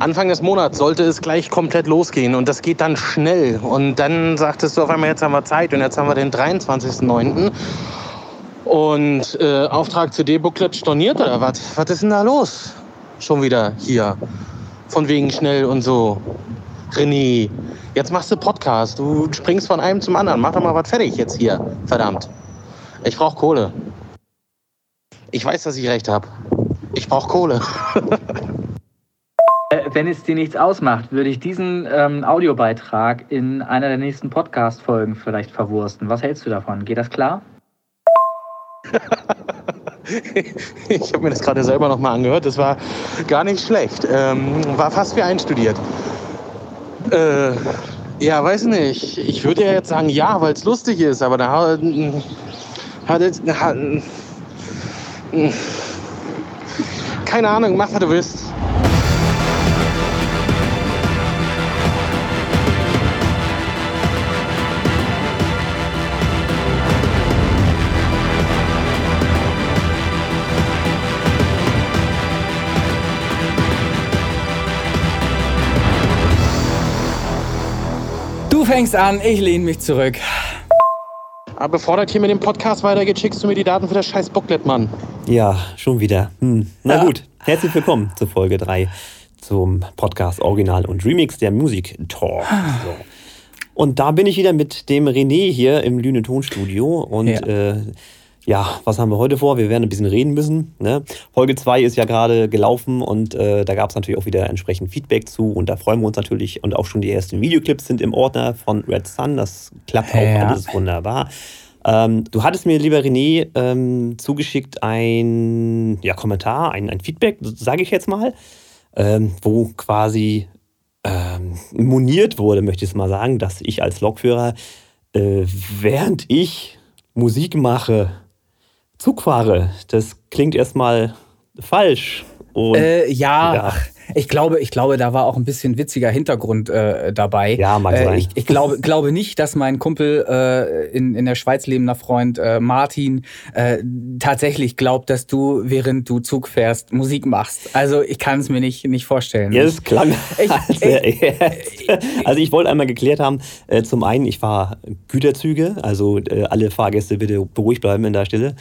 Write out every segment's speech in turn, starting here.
Anfang des Monats sollte es gleich komplett losgehen und das geht dann schnell. Und dann sagtest du auf einmal, jetzt haben wir Zeit und jetzt haben wir den 23.09. Und äh, Auftrag CD-Booklet storniert oder was? Was ist denn da los? Schon wieder hier. Von wegen schnell und so. René, jetzt machst du Podcast. Du springst von einem zum anderen. Mach doch mal was fertig jetzt hier. Verdammt. Ich brauch Kohle. Ich weiß, dass ich recht habe. Ich brauch Kohle. Wenn es dir nichts ausmacht, würde ich diesen ähm, Audiobeitrag in einer der nächsten Podcast-Folgen vielleicht verwursten. Was hältst du davon? Geht das klar? ich habe mir das gerade selber noch mal angehört. Das war gar nicht schlecht. Ähm, war fast wie einstudiert. Äh, ja, weiß nicht. Ich würde ja jetzt sagen ja, weil es lustig ist, aber da hat es. Keine Ahnung, mach was du willst. Fängst an, ich lehne mich zurück. Aber bevor das hier mit dem Podcast weitergeht, schickst du mir die Daten für das scheiß Booklet, Mann. Ja, schon wieder. Hm. Na ja. gut, herzlich willkommen zur Folge 3 zum Podcast Original und Remix der Musik Talk. So. Und da bin ich wieder mit dem René hier im Lüne Tonstudio und ja. äh, ja, was haben wir heute vor? Wir werden ein bisschen reden müssen. Ne? Folge 2 ist ja gerade gelaufen und äh, da gab es natürlich auch wieder entsprechend Feedback zu und da freuen wir uns natürlich und auch schon die ersten Videoclips sind im Ordner von Red Sun. Das klappt auch ja. alles wunderbar. Ähm, du hattest mir, lieber René, ähm, zugeschickt ein ja, Kommentar, ein, ein Feedback, sage ich jetzt mal, ähm, wo quasi ähm, moniert wurde, möchte ich es mal sagen, dass ich als Lokführer, äh, während ich Musik mache, Zug fahre. Das klingt erstmal falsch. Äh, ja, ja. Ich glaube, ich glaube, da war auch ein bisschen witziger Hintergrund äh, dabei. Ja, mag äh, sein. Ich, ich, glaube, glaube nicht, dass mein Kumpel äh, in, in der Schweiz lebender Freund äh, Martin äh, tatsächlich glaubt, dass du, während du Zug fährst, Musik machst. Also ich kann es mir nicht, nicht vorstellen. Ja, das klang ich, sehr ich, Also ich wollte einmal geklärt haben, äh, zum einen, ich fahre Güterzüge, also äh, alle Fahrgäste bitte beruhigt bleiben in der Stille.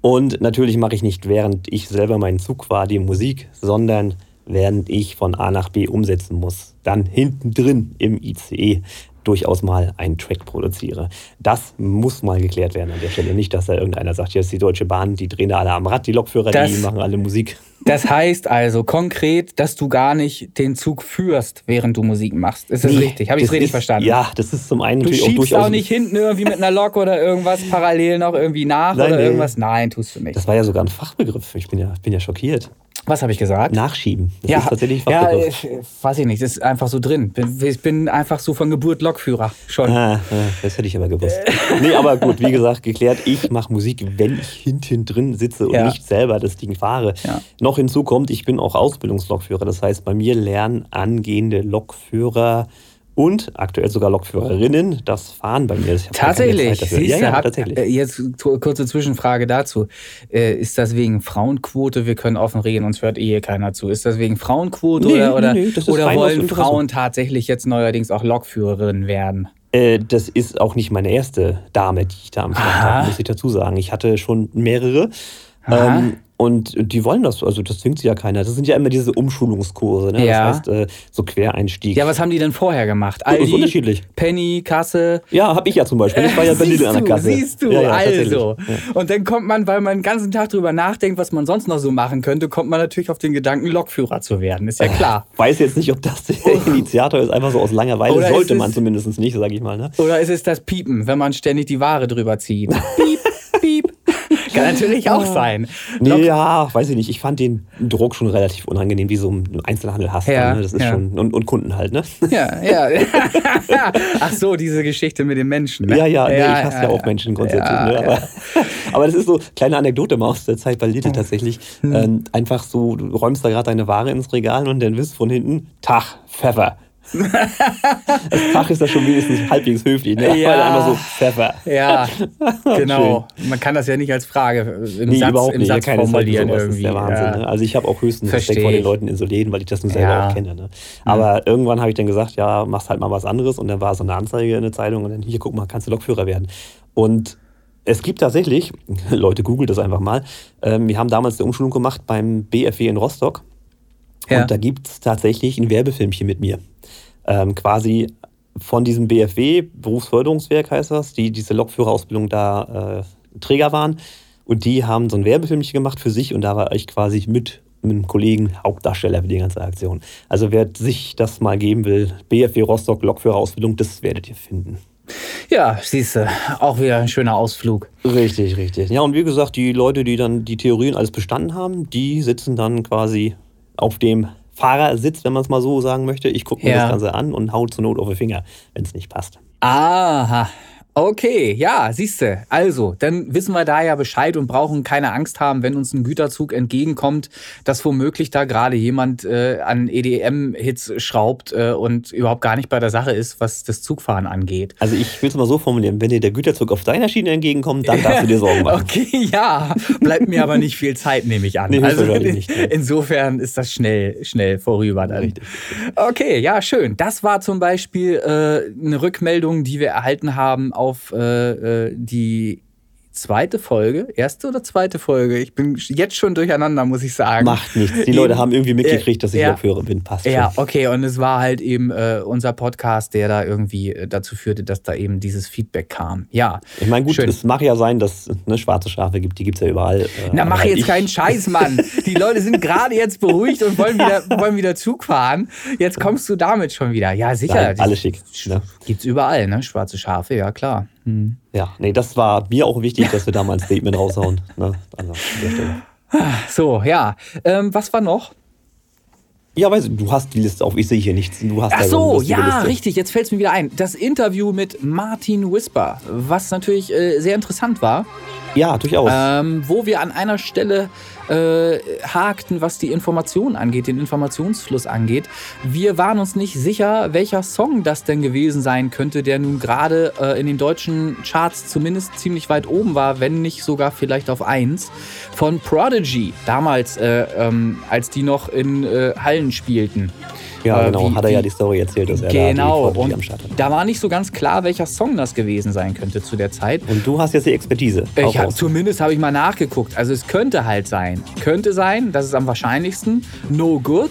Und natürlich mache ich nicht, während ich selber meinen Zug fahre, die Musik, sondern während ich von A nach B umsetzen muss. Dann hinten drin im ICE durchaus mal einen Track produziere. Das muss mal geklärt werden an der Stelle. Nicht, dass da irgendeiner sagt, jetzt die Deutsche Bahn, die drehen da alle am Rad, die Lokführer, das, die machen alle Musik. Das heißt also konkret, dass du gar nicht den Zug führst, während du Musik machst. Ist das nee, richtig? Habe ich es richtig ist, verstanden? Ja, das ist zum einen du natürlich auch durchaus. auch nicht hinten irgendwie mit einer Lok oder irgendwas parallel noch irgendwie nach Nein, oder nee. irgendwas? Nein, tust du nicht. Das war ja sogar ein Fachbegriff. Ich bin ja, bin ja schockiert. Was habe ich gesagt? Nachschieben. Das ja, ist tatsächlich ja, ich, weiß ich nicht. Das ist einfach so drin. Ich bin einfach so von Geburt Lokführer schon. Ah, das hätte ich aber gewusst. nee, aber gut, wie gesagt, geklärt. Ich mache Musik, wenn ich hinten drin sitze und ja. nicht selber das Ding fahre. Ja. Noch hinzu kommt, ich bin auch Ausbildungslokführer. Das heißt, bei mir lernen angehende Lokführer und aktuell sogar Lokführerinnen das Fahren bei mir. Tatsächlich, siehst ja, ja, tatsächlich. Äh, jetzt kurze Zwischenfrage dazu. Äh, ist das wegen Frauenquote? Wir können offen reden, uns hört eh keiner zu. Ist das wegen Frauenquote nee, oder, nee, nee, oder wollen Frauen tatsächlich jetzt neuerdings auch Lokführerinnen werden? Äh, das ist auch nicht meine erste Dame, die ich da am Start habe, muss ich dazu sagen. Ich hatte schon mehrere. Ähm, und die wollen das, also das zwingt sie ja keiner. Das sind ja immer diese Umschulungskurse, ne? Ja. Das heißt, äh, so Quereinstieg. Ja, was haben die denn vorher gemacht? Aldi, ist unterschiedlich. Penny, Kasse. Ja, hab ich ja zum Beispiel. Ich war ja bei Lidl an der Kasse. Siehst du, ja, ja, also. Und dann kommt man, weil man den ganzen Tag drüber nachdenkt, was man sonst noch so machen könnte, kommt man natürlich auf den Gedanken, Lokführer zu werden. Ist ja klar. Ich weiß jetzt nicht, ob das der oh. Initiator ist, einfach so aus Langeweile. Oder Sollte man zumindest nicht, sag ich mal. Ne? Oder ist es das Piepen, wenn man ständig die Ware drüber zieht? Piep. Kann natürlich auch sein. Nee, ja, weiß ich nicht. Ich fand den Druck schon relativ unangenehm, wie so ein Einzelhandel hast. Ja, ne? Das ist ja. schon, und, und, Kunden halt, ne? Ja, ja. Ach so, diese Geschichte mit den Menschen. Ne? Ja, ja, nee, ja, ich hasse ja, auch Menschen grundsätzlich. ne? aber, aber das ist so, kleine Anekdote mal aus der Zeit bei Lidl tatsächlich. Hm. Ähm, einfach so, du räumst da gerade deine Ware ins Regal und dann wirst von hinten, Tag, Pfeffer das Fach ist da schon wenigstens halbwegs höflich. Ne? Ja. Einfach so Pfeffer. Ja, genau. Man kann das ja nicht als Frage im nee, Satz, überhaupt im Satz formulieren sowas. irgendwie. Das ist der Wahnsinn. Ja. Ne? Also ich habe auch höchstens Respekt vor den Leuten in so Läden, weil ich das nur selber ja. auch kenne. Ne? Aber mhm. irgendwann habe ich dann gesagt, ja, machst halt mal was anderes. Und dann war so eine Anzeige in der Zeitung und dann, hier, guck mal, kannst du Lokführer werden. Und es gibt tatsächlich, Leute, googelt das einfach mal, ähm, wir haben damals eine Umschulung gemacht beim BFW in Rostock. Ja. Und da gibt es tatsächlich ein Werbefilmchen mit mir. Ähm, quasi von diesem BFW, Berufsförderungswerk heißt das, die diese Lokführerausbildung da äh, Träger waren. Und die haben so ein Werbefilmchen gemacht für sich und da war ich quasi mit einem Kollegen Hauptdarsteller für die ganze Aktion. Also wer sich das mal geben will, BFW Rostock Lokführerausbildung, das werdet ihr finden. Ja, siehst du, auch wieder ein schöner Ausflug. Richtig, richtig. Ja, und wie gesagt, die Leute, die dann die Theorien alles bestanden haben, die sitzen dann quasi auf dem Fahrersitz, wenn man es mal so sagen möchte. Ich gucke mir ja. das Ganze an und hau zur Not auf den Finger, wenn es nicht passt. Aha, Okay, ja, siehste. Also, dann wissen wir da ja Bescheid und brauchen keine Angst haben, wenn uns ein Güterzug entgegenkommt, dass womöglich da gerade jemand äh, an EDM-Hits schraubt äh, und überhaupt gar nicht bei der Sache ist, was das Zugfahren angeht. Also ich will es mal so formulieren, wenn dir der Güterzug auf deiner Schiene entgegenkommt, dann darfst du dir Sorgen machen. okay, ja. Bleibt mir aber nicht viel Zeit, nehme ich an. Nee, also nicht, ne? insofern ist das schnell, schnell vorüber dann. Richtig. Okay, ja, schön. Das war zum Beispiel äh, eine Rückmeldung, die wir erhalten haben auf äh, äh, die zweite Folge, erste oder zweite Folge? Ich bin jetzt schon durcheinander, muss ich sagen. Macht nichts. Die Leute haben irgendwie mitgekriegt, dass ich ja, Lokführer bin. Passt Ja, schon. okay. Und es war halt eben äh, unser Podcast, der da irgendwie äh, dazu führte, dass da eben dieses Feedback kam. Ja. Ich meine, gut, schön. es mag ja sein, dass es ne, schwarze Schafe gibt. Die gibt es ja überall. Äh, Na, mach jetzt ich... keinen Scheiß, Mann. Die Leute sind gerade jetzt beruhigt und wollen wieder, wollen wieder Zug fahren. Jetzt kommst du damit schon wieder. Ja, sicher. Nein, alles schick. Ne? es überall, ne? Schwarze Schafe, ja klar. Hm. Ja, nee, das war mir auch wichtig, dass wir da mal ein Statement raushauen. Ne? Also. So, ja. Ähm, was war noch? Ja, weißt du, du hast die Liste auf, ich sehe hier nichts. Du hast Ach so, ja, Liste. richtig, jetzt fällt es mir wieder ein. Das Interview mit Martin Whisper, was natürlich äh, sehr interessant war. Ja, durchaus. Ähm, wo wir an einer Stelle äh, hakten, was die Information angeht, den Informationsfluss angeht. Wir waren uns nicht sicher, welcher Song das denn gewesen sein könnte, der nun gerade äh, in den deutschen Charts zumindest ziemlich weit oben war, wenn nicht sogar vielleicht auf 1, von Prodigy, damals, äh, ähm, als die noch in äh, Hallen spielten. Ja, äh, genau, wie, hat er ja die Story erzählt, dass er genau, da und am Start hat. Da war nicht so ganz klar, welcher Song das gewesen sein könnte zu der Zeit. Und du hast jetzt die Expertise. Ich hab, zumindest habe ich mal nachgeguckt. Also es könnte halt sein. Könnte sein, das ist am wahrscheinlichsten. No Good,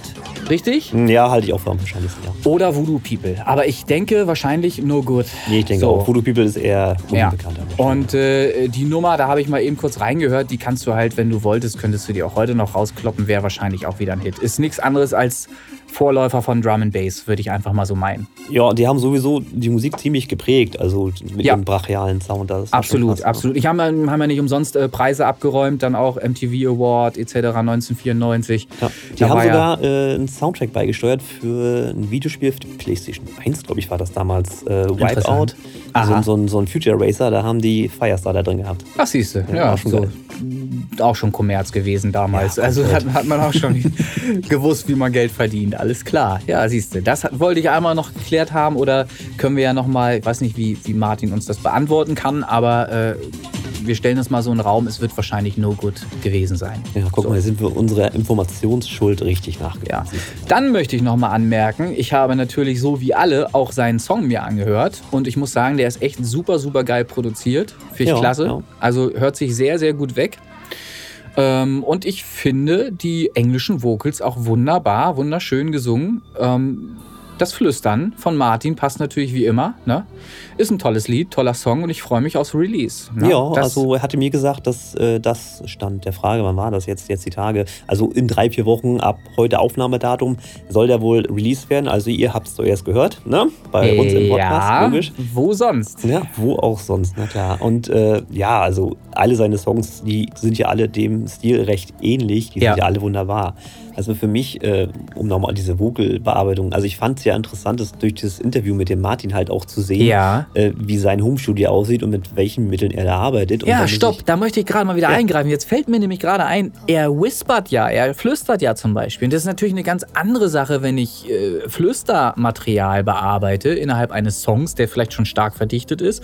richtig? Hm, ja, halte ich auch für am wahrscheinlichsten, ja. Oder Voodoo People. Aber ich denke wahrscheinlich No Good. Nee, ich denke so. auch. Voodoo People ist eher unbekannter. Ja. Und äh, die Nummer, da habe ich mal eben kurz reingehört, die kannst du halt, wenn du wolltest, könntest du die auch heute noch rauskloppen, wäre wahrscheinlich auch wieder ein Hit. Ist nichts anderes als Vorläufer von Drum and Bass, würde ich einfach mal so meinen. Ja, die haben sowieso die Musik ziemlich geprägt, also mit ja. dem brachialen Sound. Das absolut, krass, absolut. Ich habe haben ja nicht umsonst äh, Preise abgeräumt, dann auch MTV Award etc. 1994. Ja. Die da haben sogar ja äh, einen Soundtrack beigesteuert für ein Videospiel für die PlayStation 1, glaube ich, war das damals. Äh, Wipeout. So, so, ein, so ein Future Racer, da haben die Firestar da drin gehabt. Ach, siehst du. Ja, ja schon so. Auch schon Kommerz gewesen damals. Ja, also hat, hat, man auch schon gewusst, wie man Geld verdient. Alles klar. Ja, siehst du. Das wollte ich einmal noch geklärt haben oder können wir ja nochmal, ich weiß nicht, wie, wie Martin uns das beantworten kann, aber äh, wir stellen uns mal so einen Raum, es wird wahrscheinlich no good gewesen sein. Ja, guck so. mal, sind wir unserer Informationsschuld richtig nachgegangen. Ja. Dann möchte ich nochmal anmerken, ich habe natürlich so wie alle auch seinen Song mir angehört und ich muss sagen, der ist echt super, super geil produziert. Finde ich ja, klasse. Ja. Also hört sich sehr, sehr gut weg. Ähm, und ich finde die englischen Vocals auch wunderbar, wunderschön gesungen. Ähm, das Flüstern von Martin passt natürlich wie immer. Ne? Ist ein tolles Lied, toller Song und ich freue mich aufs Release. Ne? Ja, also er hatte mir gesagt, dass äh, das stand der Frage, wann war das jetzt, jetzt die Tage? Also in drei, vier Wochen ab heute Aufnahmedatum soll der wohl released werden. Also ihr habt es zuerst gehört, ne? Bei uns im Podcast, ja, logisch. Wo sonst? Ja, wo auch sonst, na klar. Und äh, ja, also alle seine Songs, die sind ja alle dem Stil recht ähnlich, die ja. sind ja alle wunderbar. Also für mich, äh, um nochmal diese Vogelbearbeitung, also ich fand es ja interessant, das durch das Interview mit dem Martin halt auch zu sehen, ja. äh, wie sein Homestudio aussieht und mit welchen Mitteln er da arbeitet. ja, stopp, da möchte ich gerade mal wieder ja. eingreifen. Jetzt fällt mir nämlich gerade ein, er whispert ja, er flüstert ja zum Beispiel. Und das ist natürlich eine ganz andere Sache, wenn ich äh, Flüstermaterial bearbeite innerhalb eines Songs, der vielleicht schon stark verdichtet ist.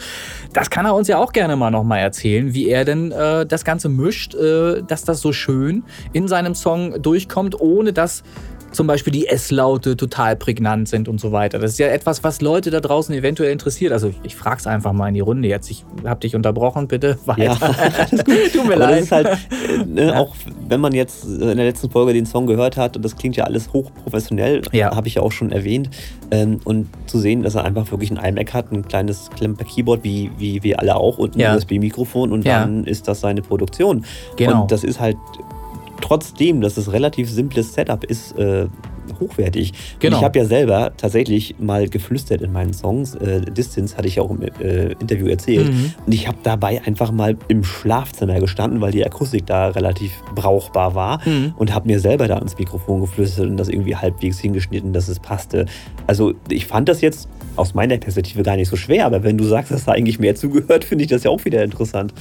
Das kann er uns ja auch gerne mal nochmal erzählen, wie er denn äh, das Ganze mischt, äh, dass das so schön in seinem Song durchkommt, ohne dass zum Beispiel die S-Laute total prägnant sind und so weiter. Das ist ja etwas, was Leute da draußen eventuell interessiert. Also ich frage es einfach mal in die Runde jetzt. Ich habe dich unterbrochen, bitte weiter. Ja, Tut mir leid. Das ist halt, äh, ne, ja. auch wenn man jetzt in der letzten Folge den Song gehört hat, und das klingt ja alles hochprofessionell, ja. habe ich ja auch schon erwähnt. Ähm, und zu sehen, dass er einfach wirklich ein iMac hat, ein kleines Keyboard, wie, wie wir alle auch, und ein ja. USB-Mikrofon und dann ist das seine Produktion. Genau. Und das ist halt trotzdem, dass es relativ simples Setup ist, äh, hochwertig. Genau. ich habe ja selber tatsächlich mal geflüstert in meinen Songs. Äh, Distance hatte ich ja auch im äh, Interview erzählt. Mhm. Und ich habe dabei einfach mal im Schlafzimmer gestanden, weil die Akustik da relativ brauchbar war. Mhm. Und habe mir selber da ins Mikrofon geflüstert und das irgendwie halbwegs hingeschnitten, dass es passte. Also ich fand das jetzt aus meiner Perspektive gar nicht so schwer, aber wenn du sagst, dass da eigentlich mehr zugehört, finde ich das ja auch wieder interessant.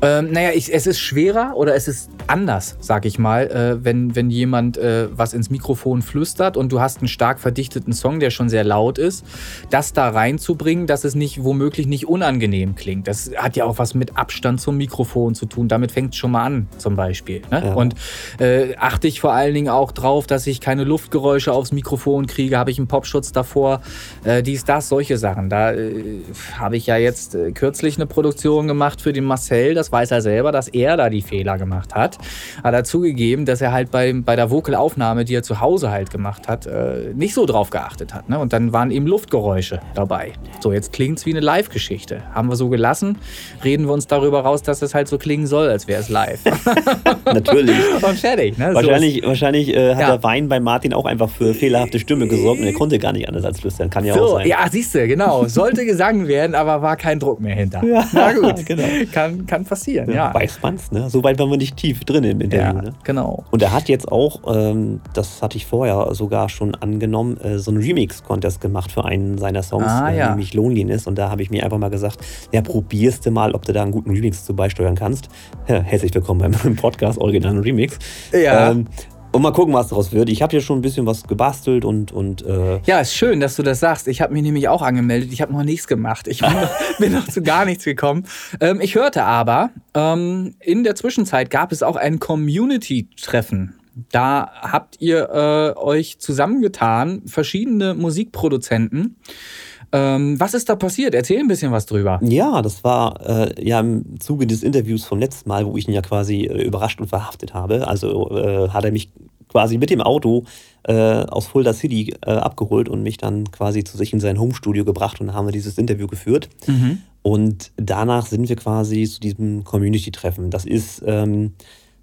Ähm, naja, ich, es ist schwerer oder es ist anders, sag ich mal, äh, wenn, wenn jemand äh, was ins Mikrofon flüstert und du hast einen stark verdichteten Song, der schon sehr laut ist, das da reinzubringen, dass es nicht womöglich nicht unangenehm klingt. Das hat ja auch was mit Abstand zum Mikrofon zu tun. Damit fängt es schon mal an, zum Beispiel. Ne? Ja. Und äh, achte ich vor allen Dingen auch drauf, dass ich keine Luftgeräusche aufs Mikrofon kriege. Habe ich einen Popschutz davor? Äh, dies, das, solche Sachen. Da äh, habe ich ja jetzt äh, kürzlich eine Produktion gemacht für den Marcel. Das weiß er selber, dass er da die Fehler gemacht hat hat er zugegeben, dass er halt bei, bei der Vocalaufnahme, die er zu Hause halt gemacht hat, äh, nicht so drauf geachtet hat. Ne? Und dann waren eben Luftgeräusche dabei. So, jetzt klingt es wie eine Live-Geschichte. Haben wir so gelassen, reden wir uns darüber raus, dass es halt so klingen soll, als wäre es live. Natürlich. Und fertig. Ne? Wahrscheinlich, so wahrscheinlich äh, hat ja. der Wein bei Martin auch einfach für fehlerhafte Stimme gesorgt und er konnte gar nicht anders als flüstern. Kann ja so, auch sein. Ja, siehst du, genau. Sollte gesungen werden, aber war kein Druck mehr hinter. Ja, Na gut, genau. kann, kann passieren. Ja, ja. Weiß man's, ne? So weit waren wir nicht tief drin im Interview. Ja, ne? genau. Und er hat jetzt auch, ähm, das hatte ich vorher sogar schon angenommen, äh, so einen Remix-Contest gemacht für einen seiner Songs, ah, äh, ja. nämlich Loneliness. Und da habe ich mir einfach mal gesagt, ja, probierst du mal, ob du da einen guten Remix zu beisteuern kannst. Ja, herzlich willkommen beim Podcast Original Remix. Ja. Ähm, und mal gucken, was daraus wird. Ich habe hier schon ein bisschen was gebastelt und. und äh ja, ist schön, dass du das sagst. Ich habe mich nämlich auch angemeldet. Ich habe noch nichts gemacht. Ich bin, noch, bin noch zu gar nichts gekommen. Ähm, ich hörte aber, ähm, in der Zwischenzeit gab es auch ein Community-Treffen. Da habt ihr äh, euch zusammengetan, verschiedene Musikproduzenten. Ähm, was ist da passiert? Erzähl ein bisschen was drüber. Ja, das war äh, ja im Zuge des Interviews vom letzten Mal, wo ich ihn ja quasi äh, überrascht und verhaftet habe. Also äh, hat er mich quasi mit dem Auto äh, aus Fulda City äh, abgeholt und mich dann quasi zu sich in sein Homestudio gebracht und haben wir dieses Interview geführt. Mhm. Und danach sind wir quasi zu diesem Community-Treffen. Das ist ähm,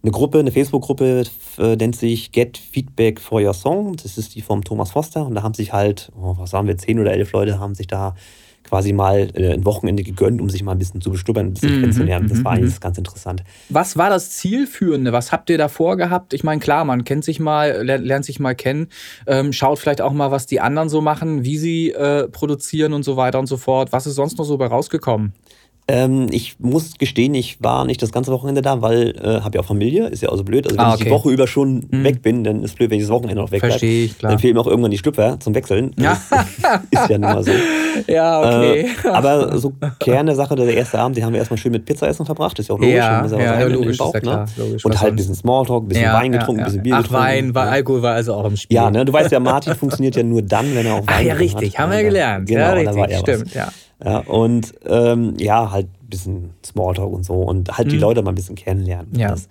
eine Gruppe, eine Facebook-Gruppe, äh, nennt sich Get Feedback for Your Song. Das ist die vom Thomas Foster. Und da haben sich halt, oh, was sagen wir, zehn oder elf Leute haben sich da quasi mal äh, ein Wochenende gegönnt, um sich mal ein bisschen zu bestuppern, ein bisschen mhm. kennenzulernen. Das war mhm, eigentlich ganz interessant. Was war das Zielführende? Was habt ihr da vorgehabt? Ich meine, klar, man kennt sich mal, lernt sich mal kennen, ähm, schaut vielleicht auch mal, was die anderen so machen, wie sie äh, produzieren und so weiter und so fort. Was ist sonst noch so bei rausgekommen? Ähm, ich muss gestehen, ich war nicht das ganze Wochenende da, weil äh, habe ja auch Familie, ist ja auch so blöd. Also wenn ah, okay. ich die Woche über schon hm. weg bin, dann ist blöd, wenn ich das Wochenende noch weg Verstehe ich, klar. Dann fehlen mir auch irgendwann die Schlüpfer zum Wechseln. Ja. ist ja nun mal so. Ja, okay. Äh, aber so Kerne Sache, der erste Abend, den haben wir erstmal schön mit Pizza essen verbracht, ist ja auch logisch. Ja, ja, ja logisch, Bauch, ja ne? klar, logisch. Und halt ein bisschen Smalltalk, ein bisschen ja, Wein getrunken, ein bisschen Bier Ach, getrunken. Wein, war, Alkohol war also auch im Spiel. Ja, ne? du weißt ja, Martin funktioniert ja nur dann, wenn er auch Wein Ach ja, richtig, hat. haben wir gelernt. Genau, ja, richtig, stimmt, ja. Ja, und ähm, ja, halt ein bisschen Smalltalk und so und halt mhm. die Leute mal ein bisschen kennenlernen. Ja. Das.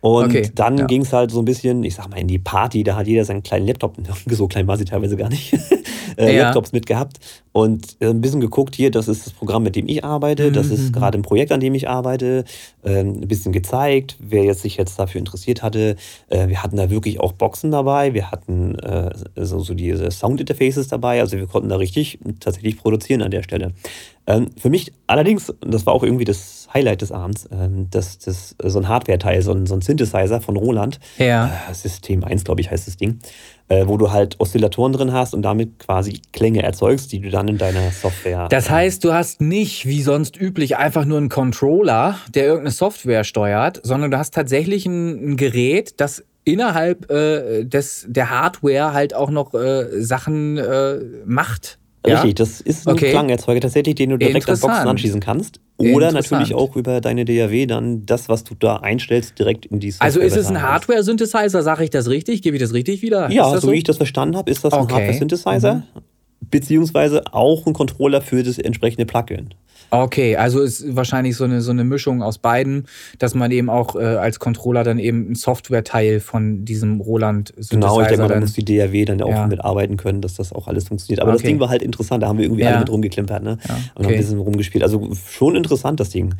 Und okay, dann ja. ging es halt so ein bisschen, ich sag mal, in die Party, da hat jeder seinen kleinen Laptop, so klein war sie teilweise gar nicht, äh, ja. Laptops mitgehabt und äh, ein bisschen geguckt, hier, das ist das Programm, mit dem ich arbeite, das ist mhm. gerade ein Projekt, an dem ich arbeite, äh, ein bisschen gezeigt, wer jetzt sich jetzt dafür interessiert hatte. Äh, wir hatten da wirklich auch Boxen dabei, wir hatten äh, so, so diese Sound-Interfaces dabei, also wir konnten da richtig tatsächlich produzieren an der Stelle. Ähm, für mich allerdings, das war auch irgendwie das Highlight des Abends, ähm, das, das, so ein Hardware-Teil, so ein, so ein Synthesizer von Roland. Ja. Äh, System 1, glaube ich, heißt das Ding. Äh, wo du halt Oszillatoren drin hast und damit quasi Klänge erzeugst, die du dann in deiner Software. Das heißt, du hast nicht wie sonst üblich einfach nur einen Controller, der irgendeine Software steuert, sondern du hast tatsächlich ein, ein Gerät, das innerhalb äh, des, der Hardware halt auch noch äh, Sachen äh, macht. Richtig, das ist ein okay. Klangerzeuger tatsächlich, den du direkt an Boxen anschließen kannst. Oder natürlich auch über deine DAW dann das, was du da einstellst, direkt in die Software Also ist es ein Hardware-Synthesizer, sage ich das richtig? Gebe ich das richtig wieder? Ja, so, so, wie ich das verstanden habe, ist das okay. ein Hardware-Synthesizer. Mhm. Beziehungsweise auch ein Controller für das entsprechende Plugin. Okay, also ist wahrscheinlich so eine, so eine Mischung aus beiden, dass man eben auch äh, als Controller dann eben ein Software-Teil von diesem Roland Genau, ich denke mal, da muss die DAW dann auch ja. mitarbeiten können, dass das auch alles funktioniert. Aber okay. das Ding war halt interessant, da haben wir irgendwie ja. alle mit rumgeklimpert ne? Ja, okay. und haben ein bisschen rumgespielt. Also schon interessant, das Ding.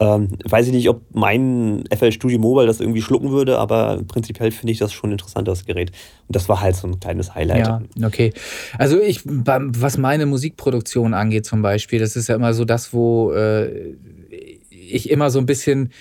Ähm, weiß ich nicht, ob mein FL Studio Mobile das irgendwie schlucken würde, aber prinzipiell finde ich das schon interessant, das Gerät. Und das war halt so ein kleines Highlight. Ja, okay. Also ich, was meine Musikproduktion angeht zum Beispiel, das ist ja immer so das, wo äh, ich immer so ein bisschen,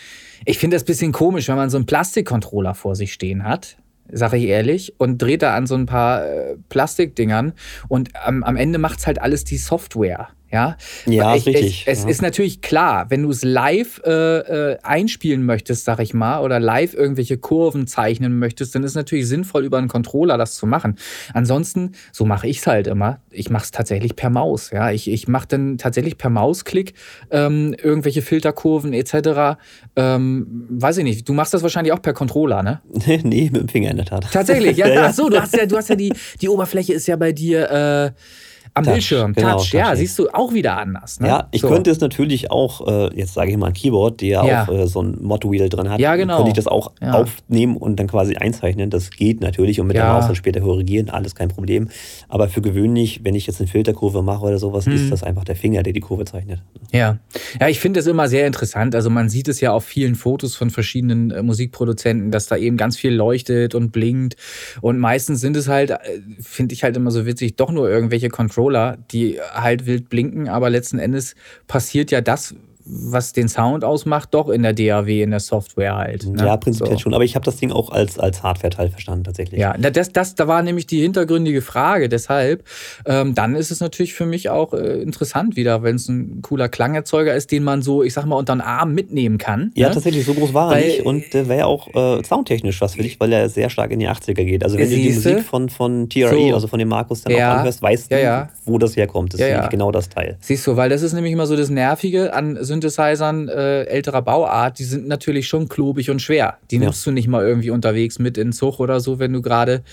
ich finde das ein bisschen komisch, wenn man so einen Plastikcontroller vor sich stehen hat sage ich ehrlich, und dreht da an so ein paar äh, Plastikdingern und am, am Ende macht es halt alles die Software. Ja, ja ich, richtig. Es, es ja. ist natürlich klar, wenn du es live äh, äh, einspielen möchtest, sag ich mal, oder live irgendwelche Kurven zeichnen möchtest, dann ist es natürlich sinnvoll, über einen Controller das zu machen. Ansonsten, so mache ich es halt immer. Ich mache es tatsächlich per Maus. Ja, ich, ich mache dann tatsächlich per Mausklick ähm, irgendwelche Filterkurven etc. Ähm, weiß ich nicht. Du machst das wahrscheinlich auch per Controller, ne? nee, mit dem Finger in der Tat. Tatsächlich, ja. ja, Ach so, du hast ja, du hast ja die, die Oberfläche ist ja bei dir. Äh, am Touch, Bildschirm, genau, Touch, ja, siehst du auch wieder anders. Ne? Ja, ich so. könnte es natürlich auch, äh, jetzt sage ich mal ein Keyboard, der ja. auch äh, so ein Mod-Wheel drin hat, ja, genau. könnte ich das auch ja. aufnehmen und dann quasi einzeichnen. Das geht natürlich und mit ja. der Maus dann später korrigieren, alles kein Problem. Aber für gewöhnlich, wenn ich jetzt eine Filterkurve mache oder sowas, hm. ist das einfach der Finger, der die Kurve zeichnet. Ja, ja ich finde es immer sehr interessant. Also man sieht es ja auf vielen Fotos von verschiedenen äh, Musikproduzenten, dass da eben ganz viel leuchtet und blinkt. Und meistens sind es halt, äh, finde ich halt immer so witzig, doch nur irgendwelche Controller, die halt wild blinken, aber letzten Endes passiert ja das, was den Sound ausmacht, doch in der DAW, in der Software halt. Ne? Ja, prinzipiell so. schon. Aber ich habe das Ding auch als, als Hardware-Teil verstanden, tatsächlich. Ja, das, das, da war nämlich die hintergründige Frage. Deshalb, ähm, dann ist es natürlich für mich auch äh, interessant wieder, wenn es ein cooler Klangerzeuger ist, den man so, ich sag mal, unter den Arm mitnehmen kann. Ja, ne? tatsächlich, so groß war er nicht. Und der wäre ja auch äh, soundtechnisch was für dich, weil er sehr stark in die 80er geht. Also, wenn du die Musik von, von TRE, so. also von dem Markus, dann ja. auch anhörst, weißt du, ja, wo das herkommt. Das ist nämlich genau das Teil. Siehst du, weil das ist nämlich immer so das Nervige an Synthesizern äh, älterer Bauart, die sind natürlich schon klobig und schwer. Die ja. nimmst du nicht mal irgendwie unterwegs mit in Zug oder so, wenn du gerade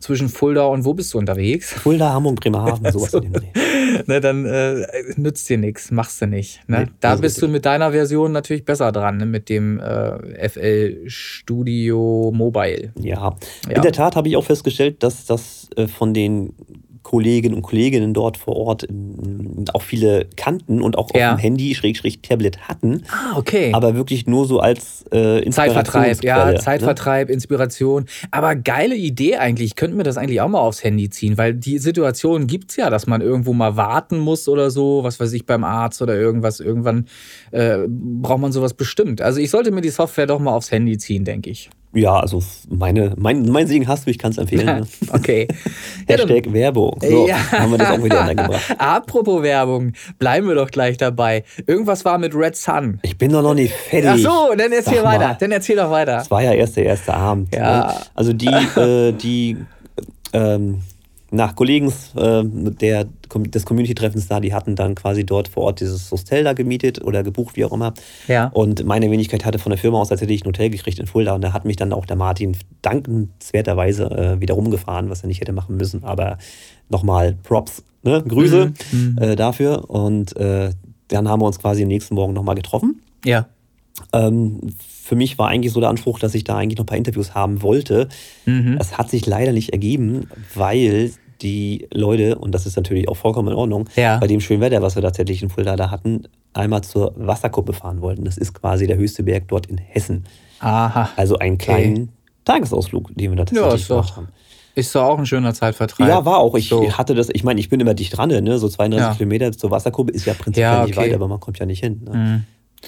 zwischen Fulda und wo bist du unterwegs? Fulda, Hamburg, Bremerhaven, sowas so. in dem ne, Dann äh, nützt dir nichts, machst du nicht. Ne? Nee, da bist du mit deiner Version natürlich besser dran, ne? mit dem äh, FL Studio Mobile. Ja. ja. in der Tat habe ich auch festgestellt, dass das äh, von den Kolleginnen und Kolleginnen dort vor Ort auch viele kannten und auch ja. auf dem Handy, Schrägstrich Tablet hatten. Ah, okay. Aber wirklich nur so als äh, Zeitvertreib, ja, ne? Zeitvertreib, ne? Inspiration. Aber geile Idee eigentlich. Ich könnte mir das eigentlich auch mal aufs Handy ziehen, weil die Situation gibt es ja, dass man irgendwo mal warten muss oder so, was weiß ich, beim Arzt oder irgendwas. Irgendwann äh, braucht man sowas bestimmt. Also ich sollte mir die Software doch mal aufs Handy ziehen, denke ich. Ja, also meine, mein, mein Segen hast du, ich kann es empfehlen. Ne? okay. Hashtag Werbung. So, ja. haben wir das auch wieder reingebracht. Apropos Werbung, bleiben wir doch gleich dabei. Irgendwas war mit Red Sun. Ich bin doch noch nicht fertig. Ach so, dann erzähl Sag weiter. Mal. Dann erzähl doch weiter. Das war ja erst der erste Abend. Ja. Ne? Also die, äh, die ähm, nach Kollegen äh, der, des Community-Treffens da, die hatten dann quasi dort vor Ort dieses Hostel da gemietet oder gebucht, wie auch immer. Ja. Und meine Wenigkeit hatte von der Firma aus tatsächlich ein Hotel gekriegt in Fulda und da hat mich dann auch der Martin dankenswerterweise äh, wieder rumgefahren, was er nicht hätte machen müssen. Aber nochmal Props, ne? Grüße mhm. äh, dafür. Und äh, dann haben wir uns quasi am nächsten Morgen nochmal getroffen. Ja. Ähm, für mich war eigentlich so der Anspruch, dass ich da eigentlich noch ein paar Interviews haben wollte. Mhm. Das hat sich leider nicht ergeben, weil die Leute, und das ist natürlich auch vollkommen in Ordnung, ja. bei dem schönen Wetter, was wir tatsächlich in Fulda da hatten, einmal zur Wasserkuppe fahren wollten. Das ist quasi der höchste Berg dort in Hessen. Aha. Also einen kleinen okay. Tagesausflug, den wir da tatsächlich ja, gemacht haben. Ist doch auch ein schöner Zeitvertreib. Ja, war auch. Ich so. hatte das, ich meine, ich bin immer dicht dran, ne? So 32 ja. Kilometer zur Wasserkuppe ist ja prinzipiell ja, okay. nicht weit, aber man kommt ja nicht hin. Ne? Mhm.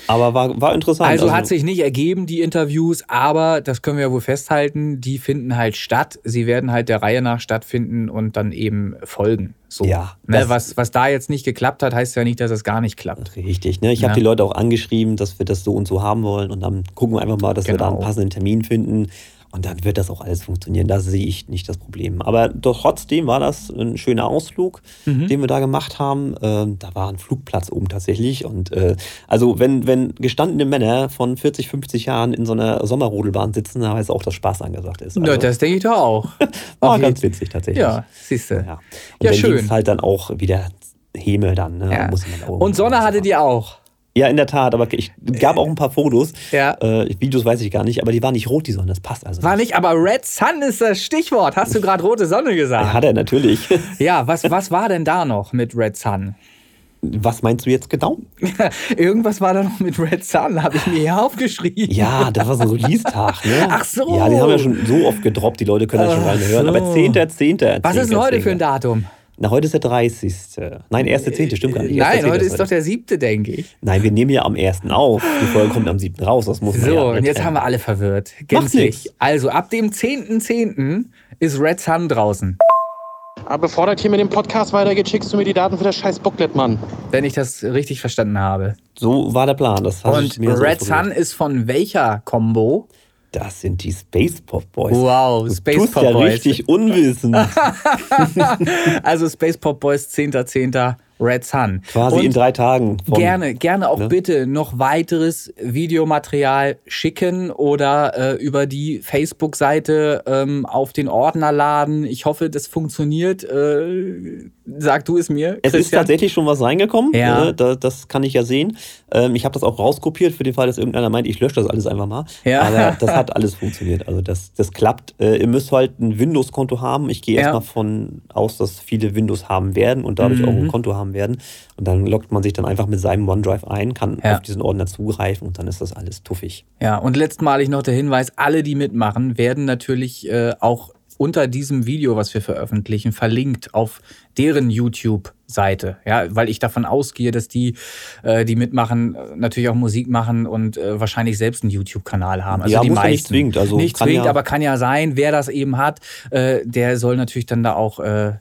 Aber war, war interessant. Also, also, hat sich nicht ergeben, die Interviews, aber das können wir ja wohl festhalten, die finden halt statt. Sie werden halt der Reihe nach stattfinden und dann eben folgen. So. Ja. Ne, was, was da jetzt nicht geklappt hat, heißt ja nicht, dass es gar nicht klappt. Richtig. Ne? Ich ja. habe die Leute auch angeschrieben, dass wir das so und so haben wollen und dann gucken wir einfach mal, dass genau. wir da einen genau. passenden Termin finden. Und dann wird das auch alles funktionieren. Da sehe ich nicht das Problem. Aber doch trotzdem war das ein schöner Ausflug, mhm. den wir da gemacht haben. Äh, da war ein Flugplatz oben tatsächlich. Und äh, also, wenn, wenn gestandene Männer von 40, 50 Jahren in so einer Sommerrodelbahn sitzen, dann heißt auch, dass Spaß angesagt ist. Also, ja, das denke ich doch auch. war ganz witzig tatsächlich. Ja, siehst du. Ja, und ja schön. halt dann auch wieder Häme dann. Ne? Ja. und Sonne hattet ihr auch. Ja, in der Tat, aber ich gab auch ein paar Fotos. Ja. Äh, Videos weiß ich gar nicht, aber die waren nicht rot, die Sonne, das passt also. War nicht, aber Red Sun ist das Stichwort. Hast du gerade rote Sonne gesagt? Ja, hat er natürlich. Ja, was, was war denn da noch mit Red Sun? Was meinst du jetzt genau? Irgendwas war da noch mit Red Sun, habe ich mir hier aufgeschrieben. Ja, da war so ein Release-Tag, ne? Ach so. Ja, den haben wir schon so oft gedroppt, die Leute können das schon rein hören. So. Aber 10.10. 10. Was ist denn heute für ein Datum? Na, heute ist der 30. Nein, 1.10. stimmt gar nicht. Nein, heute ist doch der 7., denke ich. Nein, wir nehmen ja am 1. auf. Die Folge kommt am 7. raus. Das muss man So, ja und jetzt haben wir alle verwirrt. Gänzlich. Also, ab dem 10.10. .10. ist Red Sun draußen. Aber bevor das hier mit dem Podcast weitergeht, schickst du mir die Daten für das scheiß Booklet, Mann. Wenn ich das richtig verstanden habe. So war der Plan. Das und Red so Sun ist von welcher Combo? Das sind die Space Pop Boys. Wow, du Space tust Pop ja Boys. richtig unwissend. also Space Pop Boys 10.10. .10. Red Sun. Quasi und in drei Tagen. Von, gerne, gerne auch ne? bitte noch weiteres Videomaterial schicken oder äh, über die Facebook-Seite ähm, auf den Ordner laden. Ich hoffe, das funktioniert. Äh, sag du es mir. Es Christian. ist tatsächlich schon was reingekommen. Ja. Äh, da, das kann ich ja sehen. Ähm, ich habe das auch rauskopiert für den Fall, dass irgendeiner meint, ich lösche das alles einfach mal. Ja. Aber das hat alles funktioniert. Also das, das klappt. Äh, ihr müsst halt ein Windows-Konto haben. Ich gehe ja. erstmal von aus, dass viele Windows haben werden und dadurch mhm. auch ein Konto haben haben werden. Und dann loggt man sich dann einfach mit seinem OneDrive ein, kann ja. auf diesen Ordner zugreifen und dann ist das alles tuffig. Ja, und letztmalig noch der Hinweis, alle, die mitmachen, werden natürlich äh, auch unter diesem Video, was wir veröffentlichen, verlinkt auf deren YouTube-Seite. Ja, weil ich davon ausgehe, dass die, äh, die mitmachen, natürlich auch Musik machen und äh, wahrscheinlich selbst einen YouTube-Kanal haben. Also ja, die muss meisten. nicht zwingend. Also nicht zwingend, ja aber kann ja sein, wer das eben hat, äh, der soll natürlich dann da auch äh,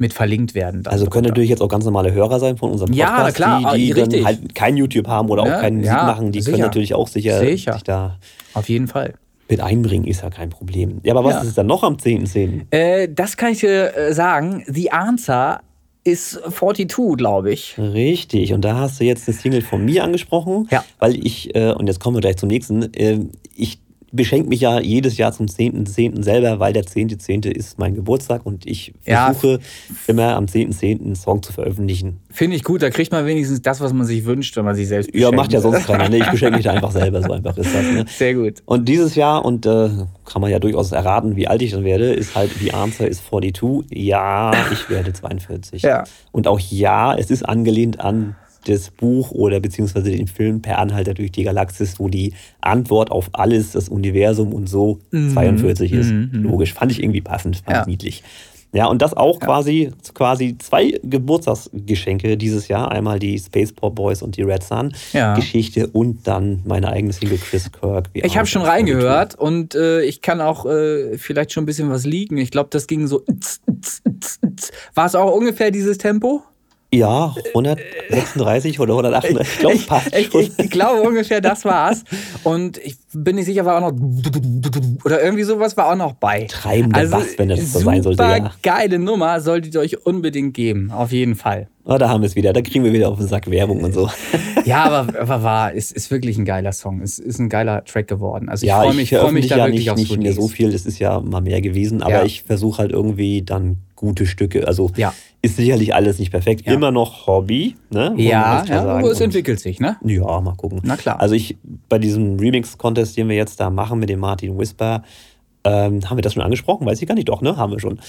mit verlinkt werden. Also können natürlich jetzt auch ganz normale Hörer sein von unserem Podcast, ja, klar, die, die dann halt kein YouTube haben oder auch ja, keine Musik ja, machen, die sicher. können natürlich auch sicher, sicher. sich da auf jeden Fall mit einbringen, ist ja kein Problem. Ja, aber was ja. ist dann noch am 10.10.? .10.? Äh, das kann ich dir äh, sagen. The Answer ist 42, glaube ich. Richtig, und da hast du jetzt eine Single von mir angesprochen, ja. weil ich, äh, und jetzt kommen wir gleich zum nächsten, äh, ich beschenke mich ja jedes Jahr zum 10.10. .10. selber, weil der 10.10. .10. ist mein Geburtstag und ich versuche ja. immer am 10.10. .10. einen Song zu veröffentlichen. Finde ich gut, da kriegt man wenigstens das, was man sich wünscht, wenn man sich selbst beschenkt. Ja, macht ja sonst keiner. Ne? Ich beschenke mich da einfach selber, so einfach ist das. Ne? Sehr gut. Und dieses Jahr, und äh, kann man ja durchaus erraten, wie alt ich dann werde, ist halt, die Answer ist 42. Ja, ich werde 42. Ja. Und auch ja, es ist angelehnt an das Buch oder beziehungsweise den Film Per Anhalter durch die Galaxis, wo die Antwort auf alles, das Universum und so mhm. 42 ist. Mhm. Logisch. Fand ich irgendwie passend, fand ja. ich niedlich. Ja, und das auch ja. quasi, quasi zwei Geburtstagsgeschenke dieses Jahr. Einmal die Space Pop Boys und die Red Sun ja. Geschichte und dann meine eigene Single Chris Kirk. Ich habe schon reingehört und äh, ich kann auch äh, vielleicht schon ein bisschen was liegen. Ich glaube, das ging so. War es auch ungefähr dieses Tempo? Ja, 136 oder 138, ich glaube, passt ich, ich, ich, glaube ungefähr, das war's. Und ich bin nicht sicher, war auch noch oder irgendwie sowas war auch noch bei. Treibender also, Bass, wenn das so sein sollte. Ja. geile Nummer, solltet ihr euch unbedingt geben, auf jeden Fall. Oh, da haben wir es wieder, da kriegen wir wieder auf den Sack Werbung und so. Ja, aber, aber war, ist, ist wirklich ein geiler Song, ist, ist ein geiler Track geworden. Also ich ja, freue mich, freu mich da ja wirklich nicht, aufs nicht mehr so viel, das ist ja mal mehr gewesen, aber ja. ich versuche halt irgendwie dann gute Stücke, also ja ist sicherlich alles nicht perfekt. Immer noch Hobby. Ne? Ja, ja aber es entwickelt sich, ne? Ja, mal gucken. Na klar. Also ich, bei diesem Remix-Contest, den wir jetzt da machen mit dem Martin Whisper, ähm, haben wir das schon angesprochen? Weiß ich gar nicht. Doch, ne? Haben wir schon.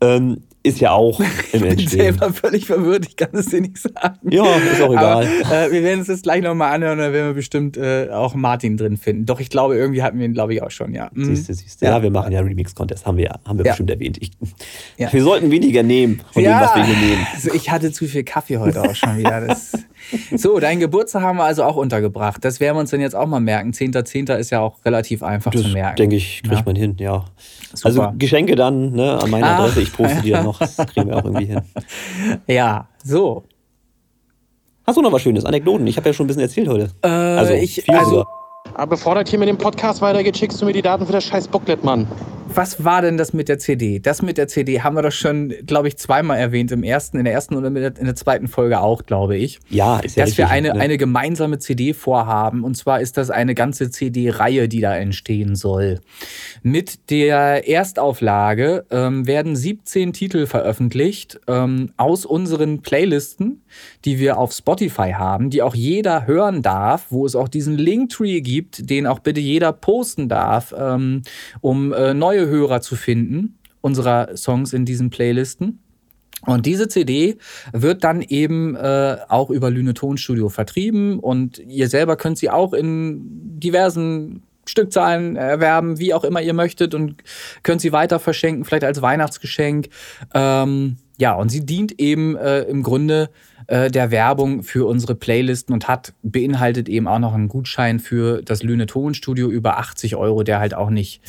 ähm, ist ja auch im. Ich bin selber völlig verwirrt, ich kann es dir nicht sagen. Ja, ist auch egal. Aber, äh, wir werden es jetzt gleich nochmal anhören, da werden wir bestimmt äh, auch Martin drin finden. Doch ich glaube, irgendwie hatten wir ihn, glaube ich, auch schon, ja. Mhm. Siehst du, siehst du. Ja, wir machen ja Remix-Contest, haben wir, haben wir ja. bestimmt erwähnt. Ich, ja. Wir sollten weniger nehmen von ja. dem, was wir hier nehmen. Also ich hatte zu viel Kaffee heute auch schon wieder. Das so, dein Geburtstag haben wir also auch untergebracht. Das werden wir uns dann jetzt auch mal merken. 10.10. .10. ist ja auch relativ einfach das zu merken. denke ich, kriegt man hin, ja. Super. Also Geschenke dann ne, an meiner Adresse. Ich poste die dann noch. Das kriegen wir auch irgendwie hin. Ja, so. Hast du noch was Schönes? Anekdoten? Ich habe ja schon ein bisschen erzählt heute. Äh, also, ich, also aber bevor das hier mit dem Podcast weitergeht, schickst du mir die Daten für das scheiß Booklet, Mann was war denn das mit der CD? Das mit der CD haben wir doch schon, glaube ich, zweimal erwähnt. Im ersten, in der ersten und in der zweiten Folge auch, glaube ich. Ja, ist ja Dass richtig, wir eine, ne? eine gemeinsame CD vorhaben. Und zwar ist das eine ganze CD-Reihe, die da entstehen soll. Mit der Erstauflage ähm, werden 17 Titel veröffentlicht ähm, aus unseren Playlisten, die wir auf Spotify haben, die auch jeder hören darf, wo es auch diesen Linktree gibt, den auch bitte jeder posten darf, ähm, um äh, neue neue Hörer zu finden, unserer Songs in diesen Playlisten. Und diese CD wird dann eben äh, auch über Lüne Tonstudio vertrieben und ihr selber könnt sie auch in diversen Stückzahlen erwerben, wie auch immer ihr möchtet und könnt sie weiter verschenken, vielleicht als Weihnachtsgeschenk. Ähm, ja, und sie dient eben äh, im Grunde äh, der Werbung für unsere Playlisten und hat beinhaltet eben auch noch einen Gutschein für das Lüne Tonstudio über 80 Euro, der halt auch nicht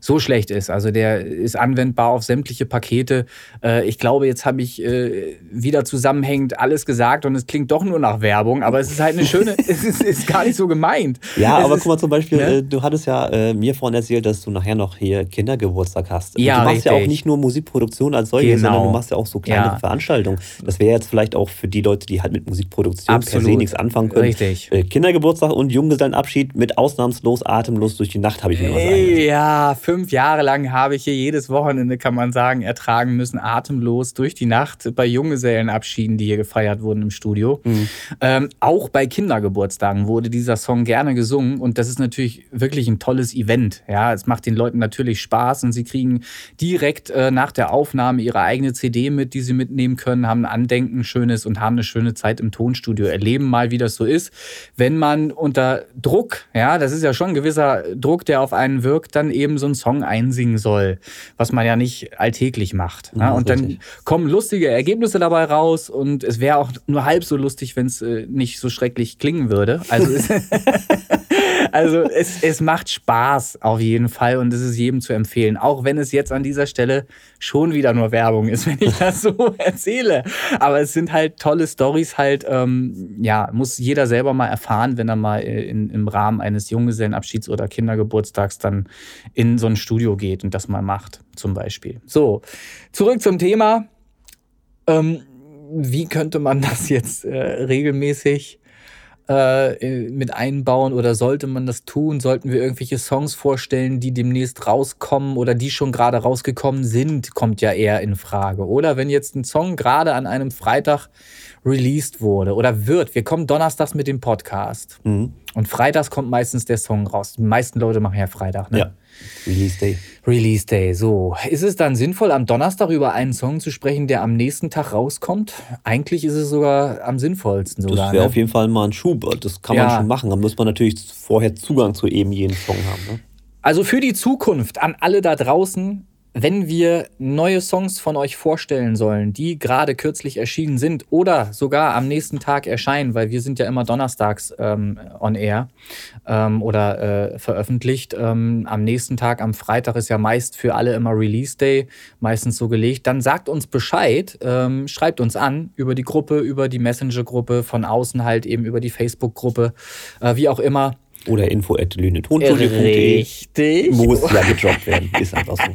so schlecht ist. Also der ist anwendbar auf sämtliche Pakete. Äh, ich glaube, jetzt habe ich äh, wieder zusammenhängend alles gesagt und es klingt doch nur nach Werbung, aber es ist halt eine schöne, es ist, ist, gar nicht so gemeint. Ja, es aber ist, guck mal zum Beispiel, ne? du hattest ja äh, mir vorhin erzählt, dass du nachher noch hier Kindergeburtstag hast. Ja, du machst richtig. ja auch nicht nur Musikproduktion als solche, genau. sondern du machst ja auch so kleine ja. Veranstaltungen. Das wäre jetzt vielleicht auch für die Leute, die halt mit Musikproduktion Absolut. per se nichts anfangen können. Richtig. Äh, Kindergeburtstag und Junggesellenabschied mit ausnahmslos atemlos durch die Nacht habe ich mir was Ja, fünf Jahre lang habe ich hier jedes Wochenende, kann man sagen, ertragen müssen, atemlos durch die Nacht bei Junggesellenabschieden, die hier gefeiert wurden im Studio. Mhm. Ähm, auch bei Kindergeburtstagen wurde dieser Song gerne gesungen und das ist natürlich wirklich ein tolles Event. Ja, es macht den Leuten natürlich Spaß und sie kriegen direkt äh, nach der Aufnahme ihre eigene CD mit, die sie mitnehmen können, haben ein Andenken schönes und haben eine schöne Zeit im Tonstudio. Erleben mal, wie das so ist, wenn man unter Druck, ja, das ist ja schon ein gewisser Druck, der auf einen wirkt, dann eben so einen Song einsingen soll, was man ja nicht alltäglich macht. Ja, und dann kommen lustige Ergebnisse dabei raus und es wäre auch nur halb so lustig, wenn es äh, nicht so schrecklich klingen würde. Also Also es, es macht Spaß auf jeden Fall und es ist jedem zu empfehlen. Auch wenn es jetzt an dieser Stelle schon wieder nur Werbung ist, wenn ich das so erzähle. Aber es sind halt tolle Stories halt, ähm, ja, muss jeder selber mal erfahren, wenn er mal in, im Rahmen eines Junggesellenabschieds oder Kindergeburtstags dann in so ein Studio geht und das mal macht, zum Beispiel. So, zurück zum Thema. Ähm, wie könnte man das jetzt äh, regelmäßig äh, mit einbauen oder sollte man das tun? Sollten wir irgendwelche Songs vorstellen, die demnächst rauskommen oder die schon gerade rausgekommen sind, kommt ja eher in Frage. Oder wenn jetzt ein Song gerade an einem Freitag released wurde oder wird, wir kommen donnerstags mit dem Podcast mhm. und freitags kommt meistens der Song raus. Die meisten Leute machen ja Freitag, ne? Ja. Release Day. Release Day, so. Ist es dann sinnvoll, am Donnerstag über einen Song zu sprechen, der am nächsten Tag rauskommt? Eigentlich ist es sogar am sinnvollsten sogar. Das wäre ne? auf jeden Fall mal ein Schub. Das kann ja. man schon machen. Da muss man natürlich vorher Zugang zu eben jedem Song haben. Ne? Also für die Zukunft an alle da draußen, wenn wir neue Songs von euch vorstellen sollen, die gerade kürzlich erschienen sind oder sogar am nächsten Tag erscheinen, weil wir sind ja immer donnerstags ähm, on air ähm, oder äh, veröffentlicht. Ähm, am nächsten Tag, am Freitag ist ja meist für alle immer Release Day, meistens so gelegt. Dann sagt uns Bescheid, ähm, schreibt uns an über die Gruppe, über die Messenger-Gruppe, von außen halt eben über die Facebook-Gruppe, äh, wie auch immer. Oder info at Richtig. Muss ja gedroppt werden. Ist einfach so.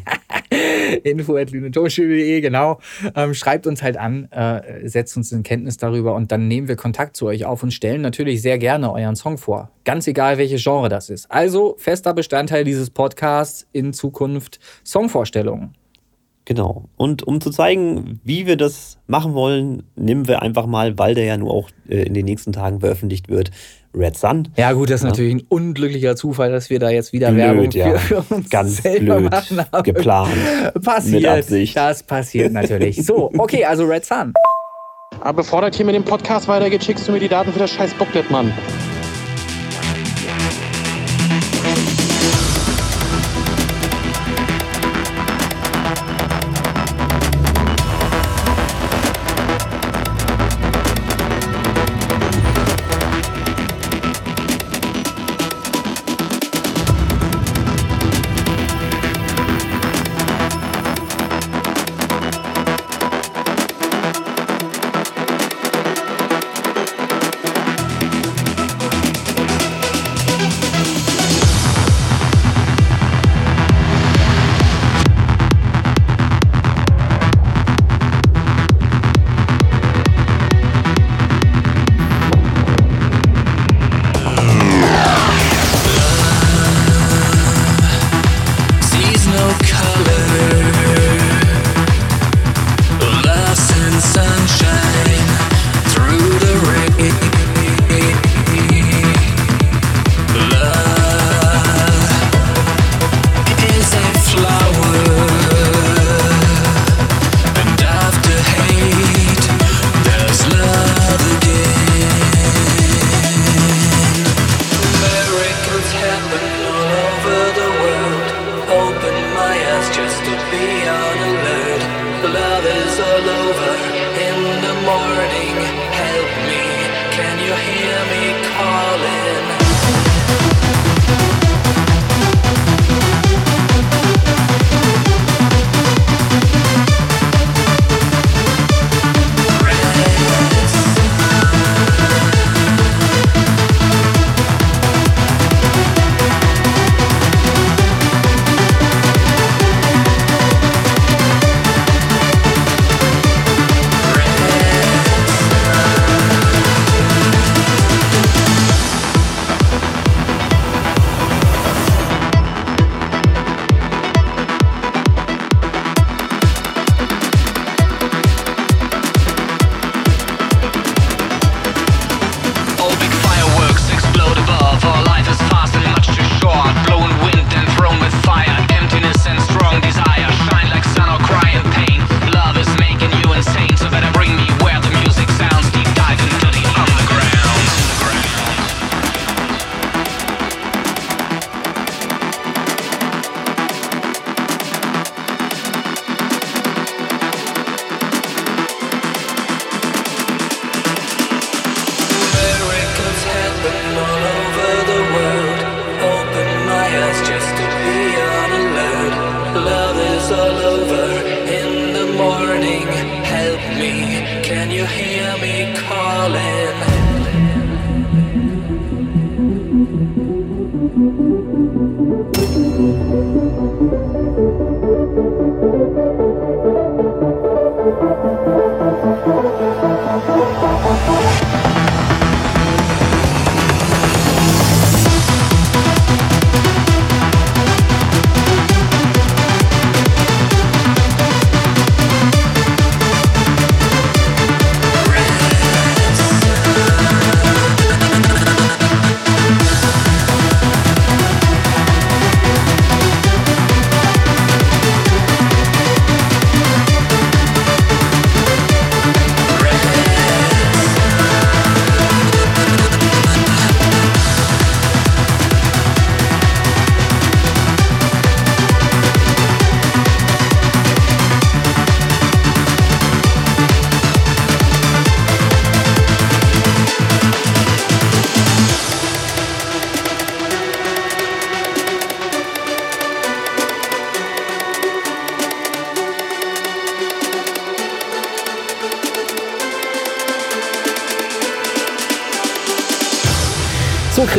info at genau. Ähm, schreibt uns halt an, äh, setzt uns in Kenntnis darüber und dann nehmen wir Kontakt zu euch auf und stellen natürlich sehr gerne euren Song vor. Ganz egal, welches Genre das ist. Also fester Bestandteil dieses Podcasts in Zukunft Songvorstellungen. Genau. Und um zu zeigen, wie wir das machen wollen, nehmen wir einfach mal, weil der ja nur auch äh, in den nächsten Tagen veröffentlicht wird, Red Sun. Ja, gut, das ist ja. natürlich ein unglücklicher Zufall, dass wir da jetzt wieder blöd, Werbung für, ja. für uns Ganz selber blöd machen. Aber geplant. Passiert. Mit Absicht. Das passiert natürlich. So, okay, also Red Sun. Aber bevor das hier mit dem Podcast weitergeht, schickst du mir die Daten für das scheiß Booklet, Mann.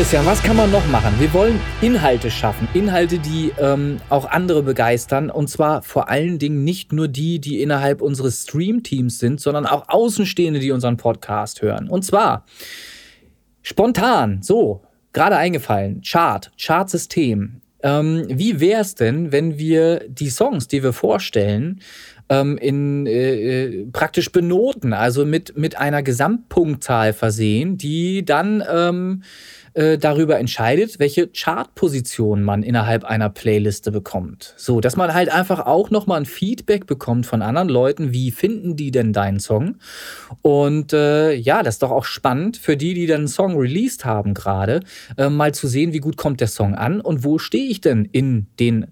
Christian, was kann man noch machen? Wir wollen Inhalte schaffen. Inhalte, die ähm, auch andere begeistern. Und zwar vor allen Dingen nicht nur die, die innerhalb unseres Stream-Teams sind, sondern auch Außenstehende, die unseren Podcast hören. Und zwar spontan, so, gerade eingefallen, Chart, Chartsystem. ähm, wie wäre es denn, wenn wir die Songs, die wir vorstellen, ähm, in äh, äh, praktisch benoten, also mit, mit einer Gesamtpunktzahl versehen, die dann ähm, äh, darüber entscheidet, welche Chartposition man innerhalb einer Playliste bekommt. So, dass man halt einfach auch nochmal ein Feedback bekommt von anderen Leuten, wie finden die denn deinen Song? Und äh, ja, das ist doch auch spannend für die, die dann einen Song released haben gerade, äh, mal zu sehen, wie gut kommt der Song an und wo stehe ich denn in den